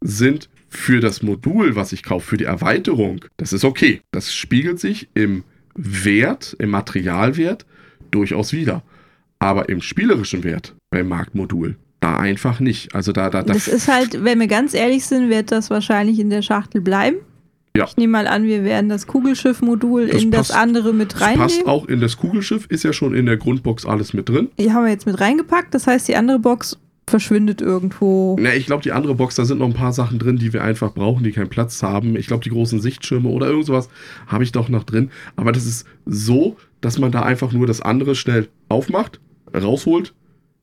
[SPEAKER 2] sind für das Modul, was ich kaufe, für die Erweiterung, das ist okay. Das spiegelt sich im Wert, im Materialwert durchaus wieder. Aber im spielerischen Wert beim Marktmodul, da einfach nicht. Also da, da,
[SPEAKER 1] da das ist halt, wenn wir ganz ehrlich sind, wird das wahrscheinlich in der Schachtel bleiben.
[SPEAKER 2] Ja.
[SPEAKER 1] Ich nehme mal an, wir werden das Kugelschiff-Modul in passt, das andere mit reinnehmen. Das passt
[SPEAKER 2] auch in das Kugelschiff, ist ja schon in der Grundbox alles mit drin.
[SPEAKER 1] Die haben wir jetzt mit reingepackt. Das heißt, die andere Box verschwindet irgendwo.
[SPEAKER 2] Na, ich glaube, die andere Box, da sind noch ein paar Sachen drin, die wir einfach brauchen, die keinen Platz haben. Ich glaube, die großen Sichtschirme oder irgend sowas habe ich doch noch drin. Aber das ist so, dass man da einfach nur das andere schnell aufmacht, rausholt,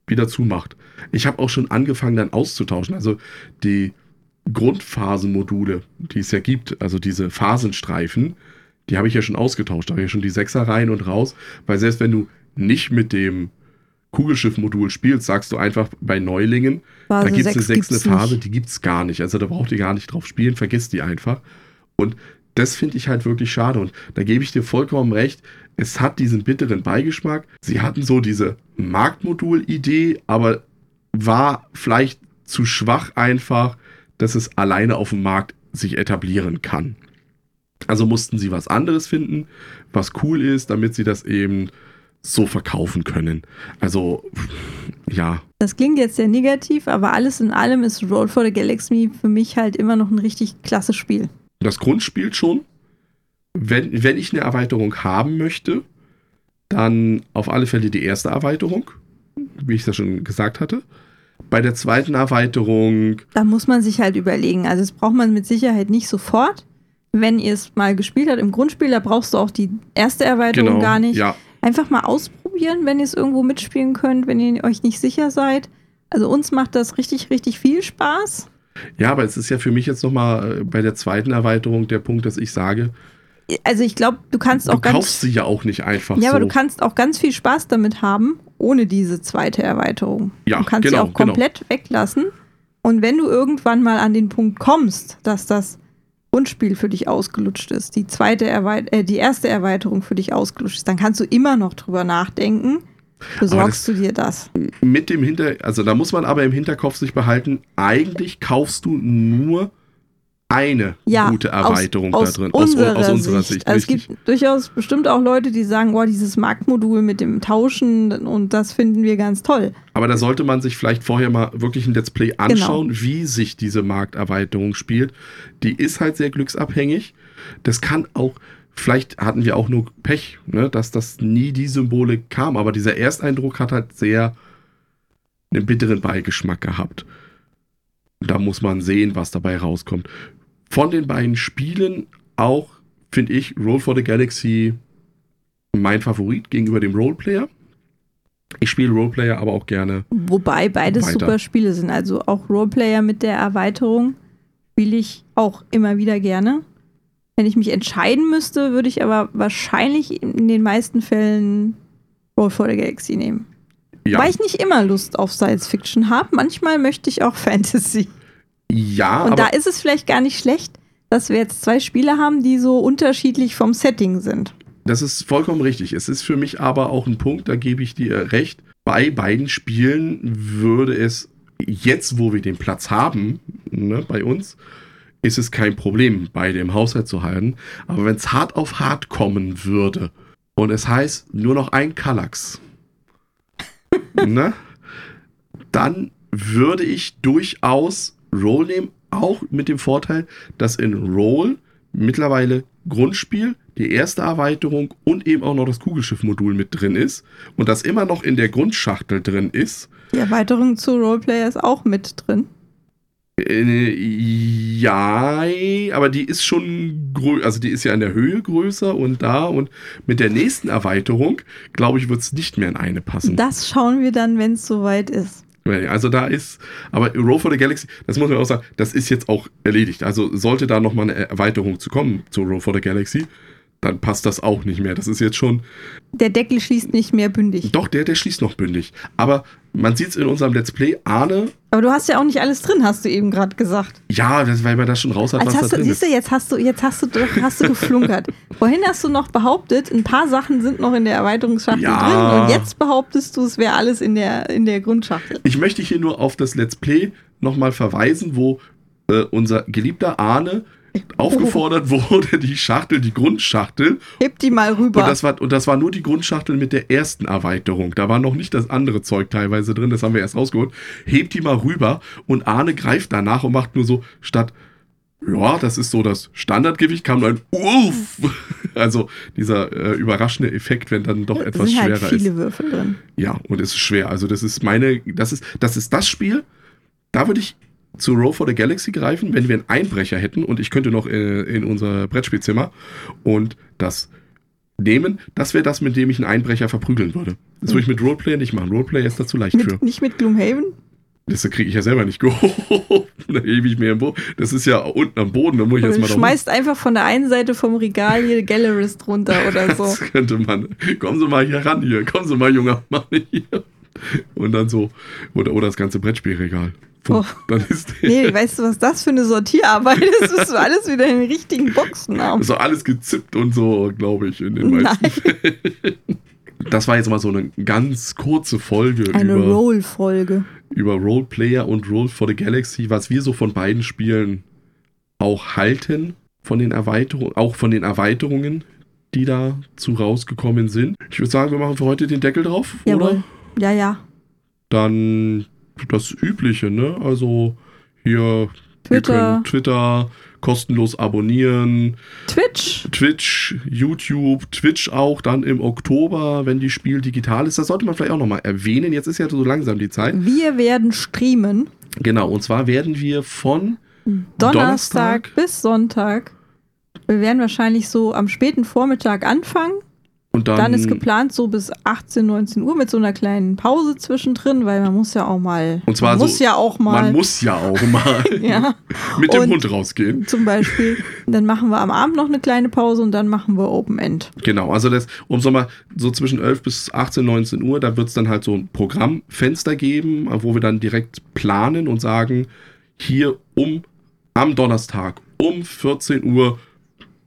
[SPEAKER 2] wieder zumacht. Ich habe auch schon angefangen, dann auszutauschen. Also die Grundphasenmodule, die es ja gibt, also diese Phasenstreifen, die habe ich ja schon ausgetauscht. Da habe ich ja schon die Sechser rein und raus, weil selbst wenn du nicht mit dem Kugelschiff-Modul spielst, sagst du einfach bei Neulingen, Phase da gibt es eine sechste Phase, nicht. die gibt es gar nicht. Also da braucht ihr gar nicht drauf spielen, vergisst die einfach. Und das finde ich halt wirklich schade. Und da gebe ich dir vollkommen recht. Es hat diesen bitteren Beigeschmack. Sie hatten so diese Marktmodul-Idee, aber war vielleicht zu schwach einfach, dass es alleine auf dem Markt sich etablieren kann. Also mussten sie was anderes finden, was cool ist, damit sie das eben so verkaufen können. Also, ja.
[SPEAKER 1] Das klingt jetzt sehr negativ, aber alles in allem ist Roll for the Galaxy für mich halt immer noch ein richtig klasse Spiel.
[SPEAKER 2] Das Grundspiel schon. Wenn, wenn ich eine Erweiterung haben möchte, dann auf alle Fälle die erste Erweiterung, wie ich das schon gesagt hatte. Bei der zweiten Erweiterung.
[SPEAKER 1] Da muss man sich halt überlegen. Also, das braucht man mit Sicherheit nicht sofort. Wenn ihr es mal gespielt habt im Grundspiel, da brauchst du auch die erste Erweiterung
[SPEAKER 2] Genau,
[SPEAKER 1] gar nicht.
[SPEAKER 2] ja.
[SPEAKER 1] Einfach mal ausprobieren, wenn ihr es irgendwo mitspielen könnt, wenn ihr euch nicht sicher seid. Also uns macht das richtig, richtig viel Spaß.
[SPEAKER 2] Ja, aber es ist ja für mich jetzt nochmal bei der zweiten Erweiterung der Punkt, dass ich sage,
[SPEAKER 1] Also ich glaube, du kannst
[SPEAKER 2] du
[SPEAKER 1] auch ganz
[SPEAKER 2] kaufst sie ja auch nicht einfach
[SPEAKER 1] Ja,
[SPEAKER 2] so.
[SPEAKER 1] aber du kannst auch ganz viel Spaß damit haben, ohne diese zweite Erweiterung.
[SPEAKER 2] Ja,
[SPEAKER 1] du kannst sie
[SPEAKER 2] genau,
[SPEAKER 1] auch komplett weglassen. Und wenn du irgendwann mal an den Punkt kommst, dass das Grundspiel für dich ausgelutscht ist, die zweite Erweit äh, die erste Erweiterung für dich ausgelutscht ist, dann kannst du immer noch drüber nachdenken. Besorgst du dir das?
[SPEAKER 2] mit dem Hinter, also da muss man aber im Hinterkopf sich behalten, eigentlich kaufst du nur eine
[SPEAKER 1] Ja,
[SPEAKER 2] gute Erweiterung
[SPEAKER 1] aus,
[SPEAKER 2] da drin.
[SPEAKER 1] Unserer
[SPEAKER 2] aus unserer
[SPEAKER 1] Sicht. Also es
[SPEAKER 2] richtig.
[SPEAKER 1] gibt durchaus bestimmt auch Leute, die sagen, boah, dieses Marktmodul mit dem Tauschen und das finden wir ganz toll.
[SPEAKER 2] Aber da sollte man sich vielleicht vorher mal wirklich ein Let's Play
[SPEAKER 1] Genau.
[SPEAKER 2] anschauen, wie sich diese Markterweiterung spielt. Die ist halt sehr glücksabhängig. Das kann auch, vielleicht hatten wir auch nur Pech, ne, dass das nie die Symbole kam. Aber dieser Ersteindruck hat halt sehr einen bitteren Beigeschmack gehabt. Da muss man sehen, was dabei rauskommt. Von den beiden Spielen auch, finde ich, Roll for the Galaxy mein Favorit gegenüber dem Roleplayer. Ich spiele Roleplayer aber auch gerne
[SPEAKER 1] Wobei beides
[SPEAKER 2] Weiter.
[SPEAKER 1] super Spiele sind. Also auch Roleplayer mit der Erweiterung spiele ich auch immer wieder gerne. Wenn ich mich entscheiden müsste, würde ich aber wahrscheinlich in den meisten Fällen Roll for the Galaxy nehmen.
[SPEAKER 2] Ja,
[SPEAKER 1] Weil ich nicht immer Lust auf Science Fiction habe. Manchmal möchte ich auch Fantasy.
[SPEAKER 2] Ja
[SPEAKER 1] Und da ist es vielleicht gar nicht schlecht, dass wir jetzt zwei Spiele haben, die so unterschiedlich vom Setting sind.
[SPEAKER 2] das ist vollkommen richtig. Es ist für mich aber auch ein Punkt, da gebe ich dir recht. Bei beiden Spielen würde es jetzt, wo wir den Platz haben, ne, bei uns, ist es kein Problem, beide im Haushalt zu halten. Aber wenn es hart auf hart kommen würde und es heißt nur noch ein Kallax, ne, dann würde ich durchaus Roll nehmen, auch mit dem Vorteil, dass in Roll mittlerweile Grundspiel, die erste Erweiterung und eben auch noch das Kugelschiff-Modul mit drin ist und das immer noch in der Grundschachtel drin ist.
[SPEAKER 1] Die Erweiterung zu Roleplayer ist auch mit drin.
[SPEAKER 2] Äh, ja, aber die ist schon grö also die ist ja in der Höhe größer und da und mit der nächsten Erweiterung, glaube ich, wird es nicht mehr in eine passen.
[SPEAKER 1] Das schauen wir dann, wenn es soweit ist.
[SPEAKER 2] Also da ist, aber Roll for the Galaxy, das muss man auch sagen, das ist jetzt auch erledigt. Also sollte da nochmal eine Erweiterung zu kommen zu Roll for the Galaxy, dann passt das auch nicht mehr. Das ist jetzt schon,
[SPEAKER 1] Der Deckel schließt nicht mehr bündig.
[SPEAKER 2] doch, der, der schließt noch bündig. Aber man sieht es in unserem Let's Play, Arne,
[SPEAKER 1] Aber du hast ja auch nicht alles drin, hast du eben gerade gesagt.
[SPEAKER 2] ja, das, weil man das schon raus hat,
[SPEAKER 1] Als
[SPEAKER 2] was
[SPEAKER 1] hast
[SPEAKER 2] da
[SPEAKER 1] du,
[SPEAKER 2] drin
[SPEAKER 1] siehst du,
[SPEAKER 2] ist.
[SPEAKER 1] jetzt hast du, jetzt hast du, doch- hast du geflunkert. Vorhin hast du noch behauptet, ein paar Sachen sind noch in der Erweiterungsschachtel
[SPEAKER 2] Ja.
[SPEAKER 1] drin und jetzt behauptest du, es wäre alles in der, in der Grundschachtel.
[SPEAKER 2] Ich möchte hier nur auf das Let's Play nochmal verweisen, wo äh, unser geliebter Arne aufgefordert wurde, die Schachtel, die Grundschachtel,
[SPEAKER 1] Heb die mal rüber.
[SPEAKER 2] Und das, war, und das war nur die Grundschachtel mit der ersten Erweiterung. Da war noch nicht das andere Zeug teilweise drin, das haben wir erst rausgeholt. Hebt die mal rüber und Arne greift danach und macht nur so statt, ja, das ist so das Standardgewicht, kam nur ein Uff. Also dieser äh, überraschende Effekt, wenn dann doch etwas
[SPEAKER 1] sind halt
[SPEAKER 2] schwerer
[SPEAKER 1] viele
[SPEAKER 2] ist.
[SPEAKER 1] Würfel drin.
[SPEAKER 2] Ja, und es ist schwer. Also das ist meine, das ist, das ist das Spiel, da würde ich zu Row for the Galaxy greifen, wenn wir einen Einbrecher hätten und ich könnte noch äh, in unser Brettspielzimmer und das nehmen, das wäre das, mit dem ich einen Einbrecher verprügeln würde. Das würde ich mit Roleplayer nicht machen. Roleplayer ist da zu leicht für.
[SPEAKER 1] Mit, nicht mit Gloomhaven?
[SPEAKER 2] Das kriege ich ja selber nicht gehoben. da hebe ich mir im Boden. Das ist ja unten am Boden, da muss ich erstmal
[SPEAKER 1] schmeißt einfach von der einen Seite vom Regal hier Gallerist runter oder so.
[SPEAKER 2] Das könnte man. Kommen Sie mal hier ran hier. Kommen Sie mal, junger Mann hier. Und dann so. Oder, oder das ganze Brettspielregal.
[SPEAKER 1] Oh.
[SPEAKER 2] Dann ist
[SPEAKER 1] Nee, weißt du, was das für eine Sortierarbeit ist, bis du alles wieder in den richtigen Boxen haben.
[SPEAKER 2] so alles gezippt und so, glaube ich, in den meisten
[SPEAKER 1] Nein.
[SPEAKER 2] Fällen. Das war jetzt mal so eine ganz kurze Folge
[SPEAKER 1] Eine
[SPEAKER 2] über,
[SPEAKER 1] Roll-Folge.
[SPEAKER 2] über Roleplayer und Roll for the Galaxy, was wir so von beiden Spielen auch halten, von den Erweiterungen, auch von den Erweiterungen, die dazu rausgekommen sind. Ich würde sagen, wir machen für heute den Deckel drauf, oder?
[SPEAKER 1] Jawohl. Ja, ja.
[SPEAKER 2] Dann das Übliche, ne? Also hier
[SPEAKER 1] Twitter.
[SPEAKER 2] Twitter kostenlos abonnieren,
[SPEAKER 1] Twitch.
[SPEAKER 2] Twitch, YouTube, Twitch auch dann im Oktober, wenn die Spiel digital ist. Das sollte man vielleicht auch nochmal erwähnen. Jetzt ist ja so langsam die Zeit.
[SPEAKER 1] Wir werden streamen.
[SPEAKER 2] Genau, und zwar werden wir von
[SPEAKER 1] Donnerstag,
[SPEAKER 2] Donnerstag.
[SPEAKER 1] bis Sonntag. Wir werden wahrscheinlich so am späten Vormittag anfangen.
[SPEAKER 2] Und dann,
[SPEAKER 1] Dann ist geplant so bis 18, 19 Uhr mit so einer kleinen Pause zwischendrin, weil man muss ja auch mal.
[SPEAKER 2] Und zwar
[SPEAKER 1] man
[SPEAKER 2] so-
[SPEAKER 1] muss ja auch mal.
[SPEAKER 2] man muss ja auch mal
[SPEAKER 1] ja,
[SPEAKER 2] mit dem
[SPEAKER 1] Und-
[SPEAKER 2] Hund rausgehen.
[SPEAKER 1] zum Beispiel. Dann machen wir am Abend noch eine kleine Pause und dann machen wir Open End.
[SPEAKER 2] Genau, also das, um so mal so zwischen 11 bis 18, 19 Uhr, da wird es dann halt so ein Programmfenster geben, wo wir dann direkt planen und sagen, hier um am Donnerstag um 14 Uhr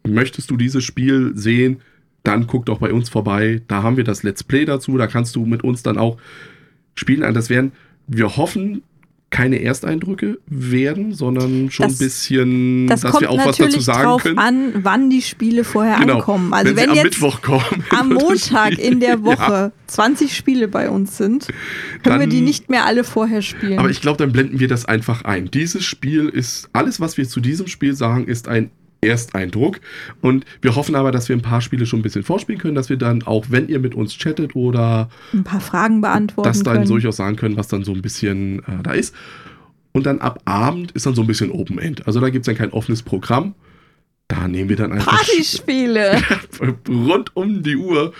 [SPEAKER 2] möchtest du dieses Spiel sehen, dann guck doch bei uns vorbei. Da haben wir das Let's Play dazu, da kannst du mit uns dann auch spielen. Das werden, wir hoffen, keine Ersteindrücke werden, sondern schon
[SPEAKER 1] Das-
[SPEAKER 2] ein bisschen,
[SPEAKER 1] Das
[SPEAKER 2] dass wir auch was dazu sagen
[SPEAKER 1] drauf
[SPEAKER 2] können.
[SPEAKER 1] an, wann die Spiele vorher
[SPEAKER 2] Genau.
[SPEAKER 1] ankommen. Also
[SPEAKER 2] wenn,
[SPEAKER 1] wenn,
[SPEAKER 2] sie am
[SPEAKER 1] jetzt
[SPEAKER 2] Mittwoch kommen.
[SPEAKER 1] am Montag in der Woche
[SPEAKER 2] Ja,
[SPEAKER 1] 20 Spiele bei uns sind, können wir
[SPEAKER 2] Dann-
[SPEAKER 1] die nicht mehr alle vorher spielen.
[SPEAKER 2] aber ich glaube, dann blenden wir das einfach ein. Dieses Spiel ist, alles, was wir zu diesem Spiel sagen, ist ein Ersteindruck. Und wir hoffen aber, dass wir ein paar Spiele schon ein bisschen vorspielen können, dass wir dann auch, wenn ihr mit uns chattet oder
[SPEAKER 1] ein paar Fragen beantworten
[SPEAKER 2] das dann durchaus sagen können, was dann so ein bisschen äh, da ist. Und dann ab Abend ist dann so ein bisschen Open End. Also da gibt es dann kein offenes Programm. Da nehmen wir dann einfach
[SPEAKER 1] Partyspiele.
[SPEAKER 2] rund um die Uhr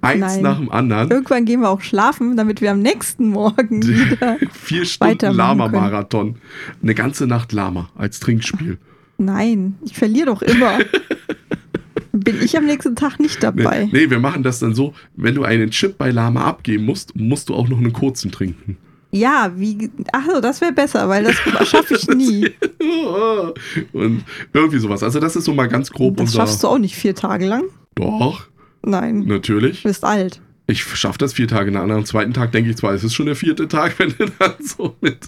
[SPEAKER 2] eins
[SPEAKER 1] Nein.
[SPEAKER 2] nach dem anderen.
[SPEAKER 1] Irgendwann gehen wir auch schlafen, damit wir am nächsten Morgen wieder.
[SPEAKER 2] Vier Stunden Lama-Marathon. Eine ganze Nacht Lama als Trinkspiel.
[SPEAKER 1] Nein, ich verliere doch immer. Bin ich am nächsten Tag nicht dabei.
[SPEAKER 2] Nee, nee, wir machen das dann so, wenn du einen Chip bei Lama abgeben musst, musst du auch noch einen kurzen trinken.
[SPEAKER 1] Ja, wie. Achso, das wäre besser, weil das schaffe ich nie.
[SPEAKER 2] Und irgendwie sowas. Also das ist so mal ganz grob
[SPEAKER 1] Das schaffst du auch nicht vier Tage lang.
[SPEAKER 2] Doch,
[SPEAKER 1] Nein,
[SPEAKER 2] natürlich.
[SPEAKER 1] du bist alt.
[SPEAKER 2] Ich schaffe das vier Tage. Nach am zweiten Tag denke ich zwar, es ist schon der vierte Tag, wenn du dann so mit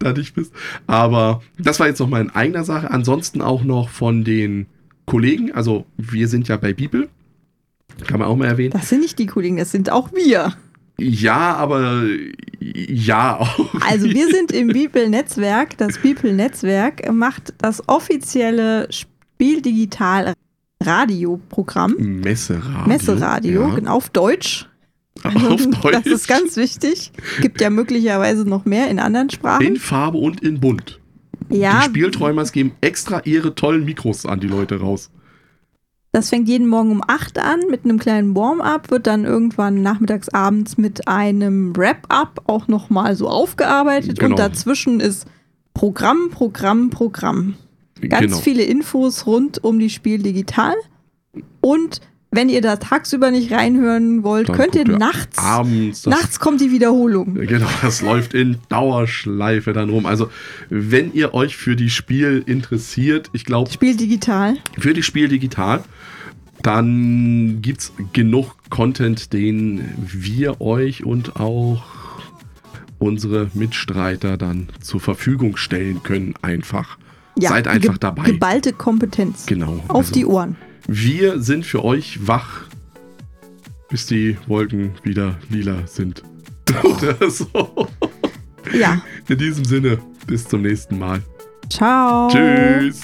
[SPEAKER 2] da nicht bist. Aber das war jetzt noch mal in eigener Sache. Ansonsten auch noch von den Kollegen. Also wir sind ja bei Bibel. Kann man auch mal erwähnen.
[SPEAKER 1] Das sind nicht die Kollegen, das sind auch wir.
[SPEAKER 2] Ja, aber ja auch.
[SPEAKER 1] Also wir sind im Bibel-Netzwerk. Das Bibel-Netzwerk macht das offizielle Spiel-Digital-Radioprogramm.
[SPEAKER 2] Messeradio.
[SPEAKER 1] Messeradio,
[SPEAKER 2] Ja.
[SPEAKER 1] genau, auf Deutsch.
[SPEAKER 2] Auf Deutsch.
[SPEAKER 1] Das ist ganz wichtig. Gibt ja möglicherweise noch mehr in anderen Sprachen.
[SPEAKER 2] In Farbe und in Bunt.
[SPEAKER 1] ja,
[SPEAKER 2] Die Spielträumers geben extra ihre tollen Mikros an die Leute raus.
[SPEAKER 1] das fängt jeden Morgen um 8 an mit einem kleinen Warm-up, wird dann irgendwann nachmittags, abends mit einem Wrap-up auch nochmal so aufgearbeitet
[SPEAKER 2] Genau.
[SPEAKER 1] und dazwischen ist Programm, Programm, Programm. Ganz
[SPEAKER 2] genau.
[SPEAKER 1] viele Infos rund um die Spiel digital. Und wenn ihr da tagsüber nicht reinhören wollt,
[SPEAKER 2] Dann
[SPEAKER 1] könnt ihr nachts.
[SPEAKER 2] abends
[SPEAKER 1] Nachts kommt die Wiederholung.
[SPEAKER 2] Genau, das läuft in Dauerschleife dann rum. Also, wenn ihr euch für die Spiel interessiert, ich glaube,
[SPEAKER 1] Spiel digital.
[SPEAKER 2] für die Spiel digital, dann gibt es genug Content, den wir euch und auch unsere Mitstreiter dann zur Verfügung stellen können. Einfach. Seid einfach
[SPEAKER 1] ge-
[SPEAKER 2] dabei.
[SPEAKER 1] Geballte Kompetenz.
[SPEAKER 2] Genau.
[SPEAKER 1] Auf
[SPEAKER 2] Also,
[SPEAKER 1] die Ohren.
[SPEAKER 2] Wir sind für euch wach, bis die Wolken wieder lila sind. Oder so.
[SPEAKER 1] Ja.
[SPEAKER 2] In diesem Sinne, bis zum nächsten Mal.
[SPEAKER 1] Ciao.
[SPEAKER 2] Tschüss.